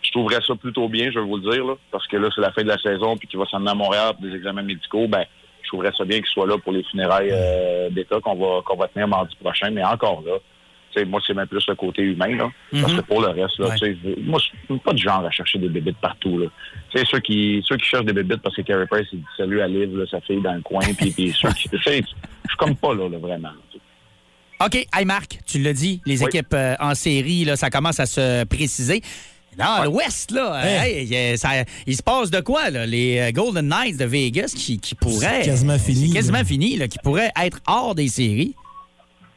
Speaker 10: Je trouverais ça plutôt bien, je vais vous le dire, là, parce que là, c'est la fin de la saison, puis qu'il va s'en aller à Montréal pour des examens médicaux. Ben, je trouverais ça bien qu'il soit là pour les funérailles euh, d'État qu'on va, qu'on va tenir mardi prochain. Mais encore là, moi, c'est même plus le côté humain, là. Parce
Speaker 3: Mhm.
Speaker 10: que pour le reste, là,
Speaker 3: Ouais.
Speaker 10: moi, je suis pas du genre à chercher des bébites partout, là. Ceux qui, ceux qui cherchent des bébites parce que Carey Price, il dit salut à Liv, là, sa fille dans le coin, puis, puis ceux qui, je suis comme pas là, là, vraiment.
Speaker 3: OK. Hey, Marc, tu l'as dit, les équipes euh, en série, là, ça commence à se préciser. Dans l'Ouest, là, hey, ça- il se passe de quoi, là? Les euh, Golden Knights de Vegas qui, qui pourraient...
Speaker 5: C'est quasiment fini,
Speaker 3: C'est quasiment
Speaker 5: là.
Speaker 3: fini, là, qui pourraient être hors des séries.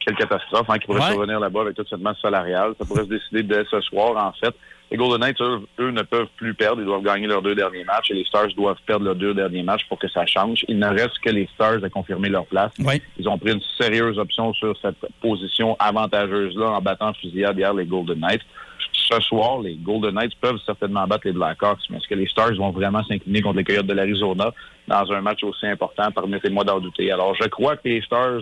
Speaker 10: quelle catastrophe hein, qui pourrait
Speaker 3: Ouais.
Speaker 10: survenir là-bas avec toute cette masse salariale. Ça pourrait se décider dès ce soir, en fait. Les Golden Knights, eux, eux, ne peuvent plus perdre. Ils doivent gagner leurs deux derniers matchs et les Stars doivent perdre leurs deux derniers matchs pour que ça change. Il ne reste que les Stars à confirmer leur place. Ils ont pris une sérieuse option sur cette position avantageuse-là en battant fusillade hier les Golden Knights. Ce soir, les Golden Knights peuvent certainement battre les Blackhawks, mais est-ce que les Stars vont vraiment s'incliner contre les Coyotes de l'Arizona dans un match aussi important? Permettez-moi d'en douter. Alors, je crois que les Stars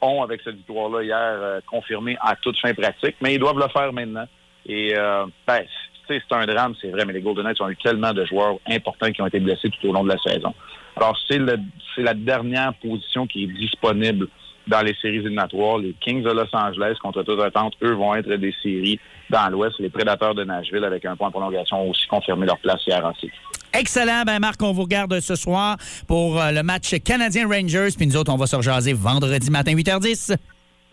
Speaker 10: ont, avec cette victoire-là hier, euh, confirmé à toute fin pratique, mais ils doivent le faire maintenant. Et, euh, ben, c'est un drame, c'est vrai, mais les Golden Knights ont eu tellement de joueurs importants qui ont été blessés tout au long de la saison. Alors, c'est la dernière position qui est disponible dans les séries éliminatoires. Les Kings de Los Angeles, contre toute attente, eux vont être des séries dans l'Ouest. Les Prédateurs de Nashville, avec un point de prolongation, ont aussi confirmé leur place hier en série.
Speaker 3: Excellent. Ben Marc, on vous regarde ce soir pour euh, le match Canadien-Rangers. Puis nous autres, on va se rejaser vendredi matin, 8h10.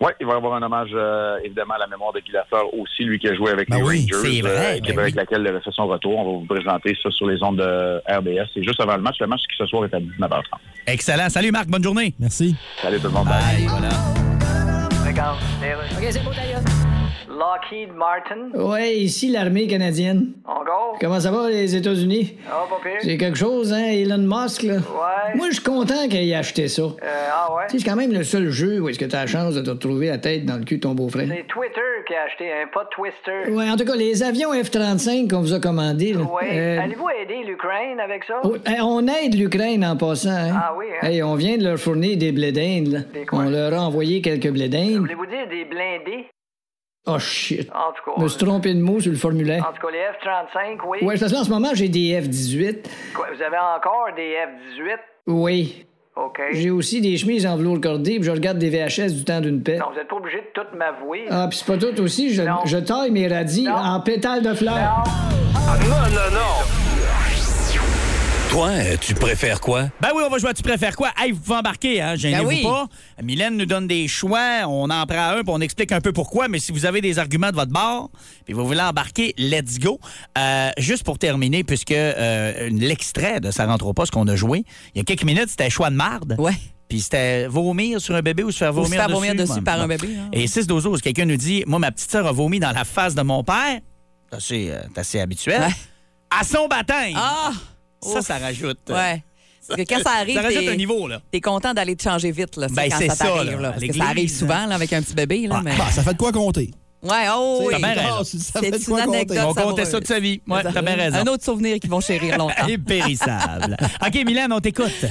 Speaker 10: Oui, il va y avoir un hommage, euh, évidemment, à la mémoire de Guy Lafleur aussi, lui qui a joué avec
Speaker 3: Ben
Speaker 10: les
Speaker 3: oui,
Speaker 10: Rangers,
Speaker 3: c'est vrai,
Speaker 10: équipe
Speaker 3: ben
Speaker 10: avec
Speaker 3: oui.
Speaker 10: laquelle il a fait son retour. On va vous présenter ça sur les ondes de RBS. C'est juste avant le match. Le match qui ce soir est à 19h30.
Speaker 3: Excellent. Salut Marc, bonne journée.
Speaker 5: Merci.
Speaker 10: Salut tout le monde.
Speaker 3: Bye. Voilà.
Speaker 7: Regarde, OK, c'est beau d'ailleurs. Lockheed Martin.
Speaker 8: Ouais, ici l'armée canadienne.
Speaker 7: Encore?
Speaker 8: Comment ça va, les États-Unis?
Speaker 7: Ah, pas pire.
Speaker 8: C'est quelque chose, hein, Elon Musk, là?
Speaker 7: Ouais.
Speaker 8: Moi, je suis content qu'il ait acheté ça.
Speaker 7: Euh, ah ouais?
Speaker 8: C'est quand même le seul jeu où est-ce que tu as la chance de te retrouver la tête dans le cul de ton beau-frère.
Speaker 7: C'est Twitter qui a acheté un pas Twister.
Speaker 8: Ouais, en tout cas, les avions F-35 qu'on vous a commandés, là.
Speaker 7: Ouais.
Speaker 8: euh,
Speaker 7: Allez-vous aider l'Ukraine avec ça?
Speaker 8: oh, on aide l'Ukraine en passant, hein?
Speaker 7: Ah oui, hein?
Speaker 8: Hey, on vient de leur fournir des blés d'Inde, là.
Speaker 7: Des quoi?
Speaker 8: On leur a envoyé quelques blés d'Inde.
Speaker 7: Voulez-vous dire des blindés?
Speaker 8: Oh, shit.
Speaker 7: En tout cas.
Speaker 8: Je me suis trompé de mot sur le formulaire.
Speaker 7: En tout cas, les F-35, oui.
Speaker 8: Ouais, parce que en ce moment, j'ai des F-18.
Speaker 7: Quoi, vous avez encore des F-18?
Speaker 8: Oui.
Speaker 7: OK.
Speaker 8: J'ai aussi des chemises en velours cordé, puis je regarde des VHS du temps d'une paix.
Speaker 7: Non, vous n'êtes pas obligé de tout m'avouer.
Speaker 8: Ah, puis c'est pas tout aussi, je, je taille mes radis en pétales de fleurs.
Speaker 7: Ah, non, non, non.
Speaker 1: Toi, euh, tu préfères quoi?
Speaker 3: Ben oui, on va jouer à Tu préfères quoi? Hey, vous pouvez embarquer, hein? Gênez-vous
Speaker 4: Ben oui.
Speaker 3: pas. Mylène nous donne des choix, on en prend un, puis on explique un peu pourquoi, mais si vous avez des arguments de votre bord, puis vous voulez embarquer, let's go. Euh, juste pour terminer, puisque euh, l'extrait de Ça rentre au poste qu'on a joué, il y a quelques minutes, c'était choix de marde.
Speaker 4: Ouais.
Speaker 3: Puis c'était vomir sur un bébé ou se faire
Speaker 4: Ou se
Speaker 3: vomir
Speaker 4: faire
Speaker 3: dessus.
Speaker 4: vomir dessus par un bébé, hein.
Speaker 3: Et 6 12 quelqu'un nous dit Moi, ma petite sœur a vomi dans la face de mon père. C'est assez, euh, habituel.
Speaker 4: Ouais.
Speaker 3: À son baptême.
Speaker 4: Ah!
Speaker 3: Ça, ça rajoute. euh,
Speaker 4: Ouais. Parce que quand ça arrive,
Speaker 3: Ça rajoute un niveau, là.
Speaker 4: T'es content d'aller te changer vite, là.
Speaker 3: Ben,
Speaker 4: quand
Speaker 3: c'est
Speaker 4: ça
Speaker 3: ça,
Speaker 4: t'arrive,
Speaker 3: là,
Speaker 4: Parce que ça arrive souvent, là, avec un petit bébé, là. mais...
Speaker 5: Bah, ça fait de quoi compter?
Speaker 4: Ouais, oh, oui.
Speaker 5: Ah,
Speaker 4: C'est
Speaker 5: quoi
Speaker 4: une
Speaker 5: compter?
Speaker 4: anecdote.
Speaker 3: On comptait ça de sa vie. Ouais, t'as bien raison.
Speaker 4: Un autre souvenir qui vont chérir longtemps.
Speaker 3: Impérissable. OK, Mylène, on t'écoute.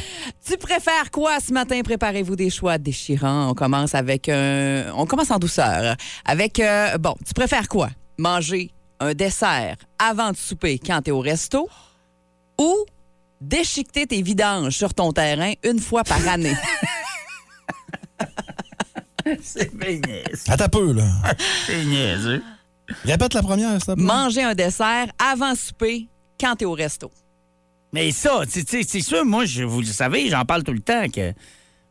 Speaker 4: Tu préfères quoi ce matin? Préparez-vous des choix déchirants. On commence avec un... On commence en douceur. Avec, euh, bon, tu préfères quoi? Manger un dessert avant de souper quand t'es au resto ou déchiqueter tes vidanges sur ton terrain une fois par année?
Speaker 3: C'est bien
Speaker 5: Attends un peu, là.
Speaker 3: C'est niaiseux.
Speaker 5: Répète la première, s'il te plaît.
Speaker 4: Manger un dessert avant souper quand t'es au resto.
Speaker 3: Mais ça, c'est sûr, moi, je, vous le savez, j'en parle tout le temps que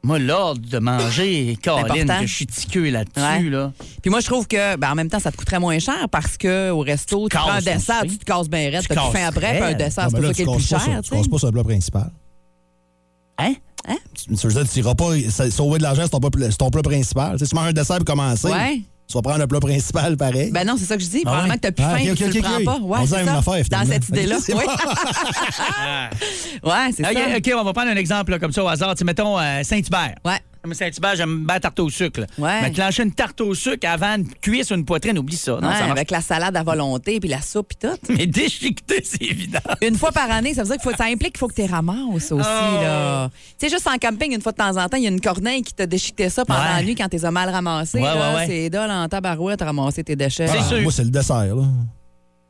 Speaker 3: moi, l'ordre de manger, Caroline,
Speaker 4: important.
Speaker 3: que je suis tiqueux là-dessus,
Speaker 4: Ouais.
Speaker 3: là.
Speaker 4: Puis moi, je trouve que, ben, en même temps, ça te coûterait moins cher parce que au resto, tu
Speaker 3: casses
Speaker 4: prends un dessert, tu te casses bien raide,
Speaker 3: Tu casses
Speaker 4: faim après, puis un dessert, c'est
Speaker 5: là,
Speaker 4: ça qui
Speaker 5: tu
Speaker 4: est le plus cher, tu
Speaker 5: casses pas sur le plat principal.
Speaker 3: Hein?
Speaker 5: Tu tu veux dire, tu iras pas sauver de l'argent, c'est ton, plat- c'est ton plat principal. Tu sais, si tu manges un dessert pour commencer,
Speaker 4: Ouais.
Speaker 5: Tu vas prendre le plat principal pareil?
Speaker 4: Ben non, c'est ça que je dis.
Speaker 3: Ah
Speaker 4: Probablement
Speaker 3: ouais?
Speaker 4: que t'as plus
Speaker 5: Ah,
Speaker 4: faim
Speaker 5: ok,
Speaker 4: et que
Speaker 5: ok,
Speaker 4: tu le prends pas. Ouais, c'est ça.
Speaker 5: affaire,
Speaker 4: Dans cette idée-là. Oui. ouais, c'est
Speaker 3: OK,
Speaker 4: ça.
Speaker 3: OK, on va prendre un exemple là, comme ça au hasard. Tu sais, mettons euh, Saint-Hubert.
Speaker 4: Ouais.
Speaker 3: Comme Saint-Hubert, j'aime bien la tarte au sucre. là.
Speaker 4: Ouais.
Speaker 3: Mais clencher une tarte au sucre avant une cuisse ou une poitrine, oublie ça. Non,
Speaker 4: Ouais,
Speaker 3: ça marche
Speaker 4: avec la salade à volonté puis la soupe puis tout.
Speaker 3: Mais déchiqueter, c'est évident.
Speaker 4: Une fois par année, ça veut dire qu'il faut, ça implique qu'il faut que tu ramasses aussi.
Speaker 3: Oh.
Speaker 4: là. Tu sais, juste en camping, une fois de temps en temps, il y a une corneille qui t'a déchiqueté ça pendant
Speaker 3: Ouais.
Speaker 4: la nuit quand t'es mal ramassé.
Speaker 3: Ouais,
Speaker 4: là.
Speaker 3: ouais, ouais.
Speaker 4: C'est dole en tabarouette ramasser tes déchets.
Speaker 3: C'est
Speaker 5: Ah,
Speaker 3: sûr.
Speaker 5: Moi, c'est le dessert, là.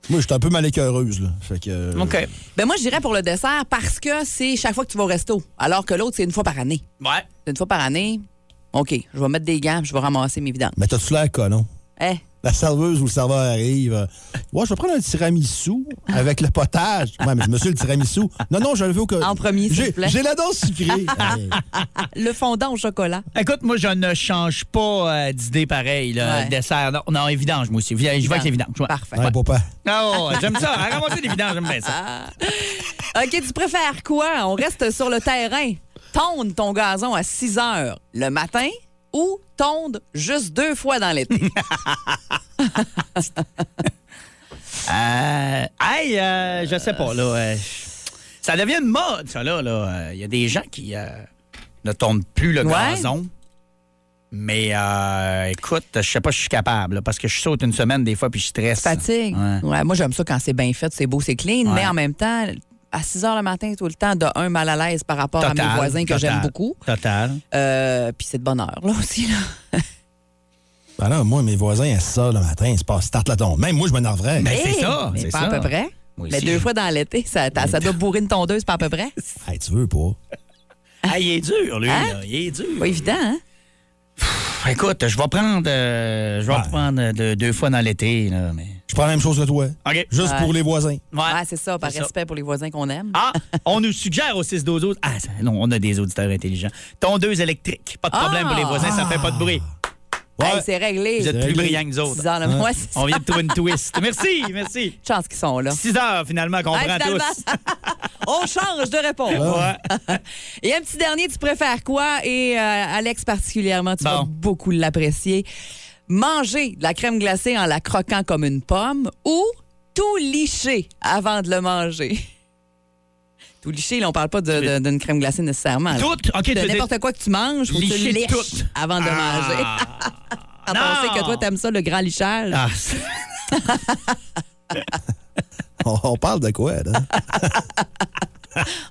Speaker 5: Moi, je suis un peu mal écœureuse, là. Fait que. euh,
Speaker 3: OK.
Speaker 4: Ben moi, je dirais pour le dessert parce que c'est chaque fois que tu vas au resto. Alors que l'autre, c'est une fois par année.
Speaker 3: Ouais.
Speaker 4: C'est une fois par année. OK, je vais mettre des gants, je vais ramasser mes vidanges.
Speaker 5: Mais t'as-tu l'air colon?
Speaker 4: Eh,
Speaker 5: La serveuse ou le serveur arrive. euh, Ouais, je vais prendre un tiramisu avec le potage. Ouais, mais monsieur, le tiramisu. Non, non, je le veux au cas.
Speaker 4: En premier, s'il
Speaker 5: J'ai
Speaker 4: vous plaît.
Speaker 5: j'ai la dose sucrée. Hey.
Speaker 4: le fondant au chocolat.
Speaker 3: Écoute, moi, je ne change pas euh, d'idée pareil. Là,
Speaker 4: Ouais.
Speaker 3: Le dessert. Non, non, évidence, moi aussi. Je vais avec l'évidence. ouais.
Speaker 4: Parfait.
Speaker 5: Ouais, papa.
Speaker 3: Oh, j'aime ça. Ramasser l'évidence, j'aime bien ça.
Speaker 4: OK, tu préfères quoi? On reste sur le terrain. Tonde ton gazon à 6 heures le matin ou tonde juste deux fois dans l'été?
Speaker 3: Euh, hey, euh, je sais pas, là. euh, ça devient une mode, ça, là. là. Il y a des gens qui euh, ne tournent plus le
Speaker 4: Ouais.
Speaker 3: gazon. Mais euh, écoute, je sais pas si je suis capable, là, parce que je saute une semaine des fois puis je stresse.
Speaker 4: Fatigue.
Speaker 3: Ouais.
Speaker 4: Ouais, moi, j'aime ça quand c'est bien fait, c'est beau, c'est clean,
Speaker 3: Ouais.
Speaker 4: mais en même temps, à 6 heures le matin, tout le temps, de un mal à l'aise par rapport à mes voisins que j'aime beaucoup.
Speaker 3: Total.
Speaker 4: Euh, Puis c'est de bonne heure, là aussi. Là.
Speaker 5: Ben là, moi, mes voisins, à ça le matin, c'est pas start la tombe. Même moi, je m'énerverais.
Speaker 3: Ben, c'est
Speaker 4: Hey,
Speaker 3: ça,
Speaker 4: Mais
Speaker 3: c'est
Speaker 4: pas
Speaker 3: ça.
Speaker 4: à peu près.
Speaker 3: Moi
Speaker 4: mais
Speaker 3: aussi,
Speaker 4: deux fois dans l'été, ça, ça doit bourrer une tondeuse pas à peu près.
Speaker 5: Hey, tu veux pas?
Speaker 3: Ah, il est dur, lui.
Speaker 4: Hein?
Speaker 3: là. Il est dur.
Speaker 4: Pas évident, hein?
Speaker 3: Écoute, je vais prendre, euh, je vais
Speaker 5: Ouais.
Speaker 3: prendre euh, de- deux fois dans l'été. Là, mais...
Speaker 5: Je prends la même chose que toi.
Speaker 3: OK.
Speaker 5: Juste
Speaker 4: Ouais.
Speaker 5: pour les voisins.
Speaker 3: Ouais.
Speaker 4: Ouais, c'est ça, par
Speaker 3: C'est ça.
Speaker 4: respect pour les voisins qu'on aime.
Speaker 3: Ah, on nous suggère au 6 12 Ah, ça- non, on a des auditeurs intelligents. Tondeuse électrique. Pas de problème
Speaker 4: Ah!
Speaker 3: pour les voisins, ça fait pas de bruit.
Speaker 4: Hey,
Speaker 5: Ouais.
Speaker 4: c'est réglé.
Speaker 3: Vous êtes plus
Speaker 5: réglé.
Speaker 3: brillants que nous autres.
Speaker 4: Six heures le c'est
Speaker 3: On vient de trouver une twist. Merci, merci.
Speaker 4: chance qu'ils sont là.
Speaker 3: 6 heures, finalement, qu'on
Speaker 4: Hey,
Speaker 3: prend
Speaker 4: finalement,
Speaker 3: tous.
Speaker 4: On change de réponse.
Speaker 3: Ouais.
Speaker 4: Et un petit dernier, tu préfères quoi? Et euh, Alex, particulièrement, tu vas beaucoup l'apprécier. Manger de la crème glacée en la croquant comme une pomme ou tout licher avant de le manger? Tout licher, là, on parle pas de- de- d'une crème glacée nécessairement. là.
Speaker 3: Tout, OK,
Speaker 4: De n'importe quoi que tu manges, faut que tu liches
Speaker 3: tout.
Speaker 4: avant de manger. Quand on sait que toi, t'aimes ça, le grand lichage?
Speaker 3: Ah,
Speaker 5: On, on parle de quoi, là?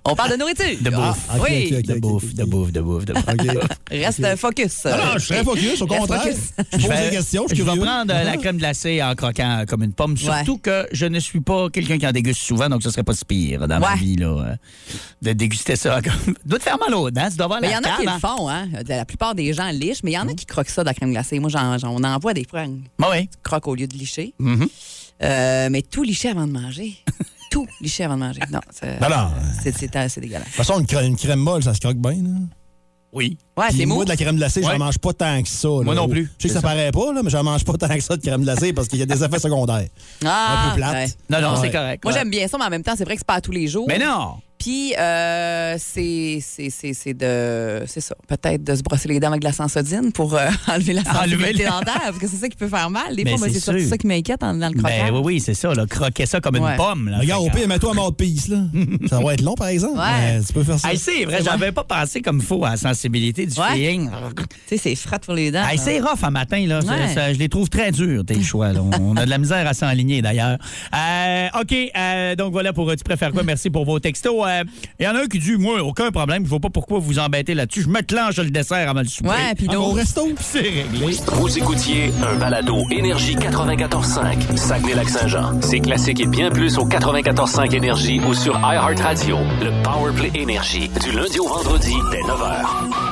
Speaker 4: On parle de nourriture.
Speaker 3: de bouffe.
Speaker 5: Ah, ok,
Speaker 4: oui.
Speaker 3: De bouffe, de bouffe, de bouffe, de bouffe.
Speaker 4: Reste focus.
Speaker 5: Ah non, je suis très focus, au contraire.
Speaker 4: focus.
Speaker 5: Je pose
Speaker 3: vais-
Speaker 5: des questions, je
Speaker 3: vais prendre euh, la crème glacée en croquant comme une pomme. Surtout que je ne suis pas quelqu'un qui en déguste souvent, donc ce serait pas si pire dans ma vie là, euh, de déguster ça. comme- doit te faire mal aux dents, tu dois avoir
Speaker 4: Mais il y en a qui le font, hein. La plupart des gens lichent, mais il y en a qui croquent ça de la crème glacée. Moi, j'en, on en voit des
Speaker 3: hein? Ah oui.
Speaker 4: Croque au lieu de licher.
Speaker 3: Mhm.
Speaker 4: Euh, mais tout licher avant de manger. tout. Licher avant de manger. Non, c'est
Speaker 5: Non, non.
Speaker 4: c'est- c'est c'est dégueulasse.
Speaker 5: De toute façon, une, crème- une crème molle, ça se croque bien. Là.
Speaker 3: Oui.
Speaker 4: Ouais,
Speaker 5: Puis
Speaker 4: c'est
Speaker 5: moi,
Speaker 4: mou.
Speaker 5: de la crème glacée,
Speaker 3: Ouais.
Speaker 5: j'en mange pas tant que ça. là.
Speaker 3: Moi non plus.
Speaker 5: Je sais que
Speaker 3: C'est
Speaker 5: ça,
Speaker 3: ça.
Speaker 5: paraît pas, là, mais j'en mange pas tant que ça de crème glacée parce qu'il y a des effets secondaires.
Speaker 4: Ah,
Speaker 5: un peu plate.
Speaker 4: ouais.
Speaker 3: Non, non,
Speaker 5: Ouais.
Speaker 3: c'est correct.
Speaker 4: Moi,
Speaker 3: Ouais.
Speaker 4: j'aime bien ça, mais en même temps, c'est vrai que c'est pas à tous les jours.
Speaker 3: Mais non!
Speaker 4: Puis, euh, c'est c'est- c'est- c'est de. C'est ça. Peut-être de se brosser les dents avec de la sensodine pour euh, enlever la
Speaker 3: Enlever
Speaker 4: sensibilité
Speaker 3: le-
Speaker 4: dentaire, parce que c'est ça qui peut faire mal. Des
Speaker 3: Mais
Speaker 4: fois, moi,
Speaker 3: c'est
Speaker 4: surtout ça qui m'inquiète dans, dans le croquant.
Speaker 3: Ben oui, oui, c'est ça. Là, croquer ça comme
Speaker 4: Ouais.
Speaker 3: une pomme. Là.
Speaker 5: Regarde, au pire, mets-toi à mort de pisse, là. ça va être long, par exemple.
Speaker 4: Ouais.
Speaker 5: mais tu peux faire ça.
Speaker 3: Hey, c'est vrai, j'avais pas pensé comme il faut à la sensibilité du
Speaker 4: Ouais.
Speaker 3: feeling.
Speaker 4: Tu sais, c'est frat pour les dents.
Speaker 3: Hey, c'est rough un matin, là. Ça- je les trouve très durs, tes choix. là. On a de la misère à s'enligner, d'ailleurs. Euh, OK, euh, donc voilà pour euh, Tu préfères quoi? Merci pour vos textos. Euh, Il y en a un qui dit Moi, aucun problème, je vois pas pourquoi vous embêtez là-dessus. Je me clenche le dessert avant le souper.
Speaker 4: Ouais, puis
Speaker 5: Ah,
Speaker 4: donc-
Speaker 5: au resto.
Speaker 3: C'est réglé.
Speaker 1: Vous écoutiez un balado Énergie 94.5, Saguenay-Lac-Saint-Jean. C'est classique et bien plus au 94.5 Énergie ou sur iHeartRadio. Le Powerplay Énergie, du lundi au vendredi dès 9h.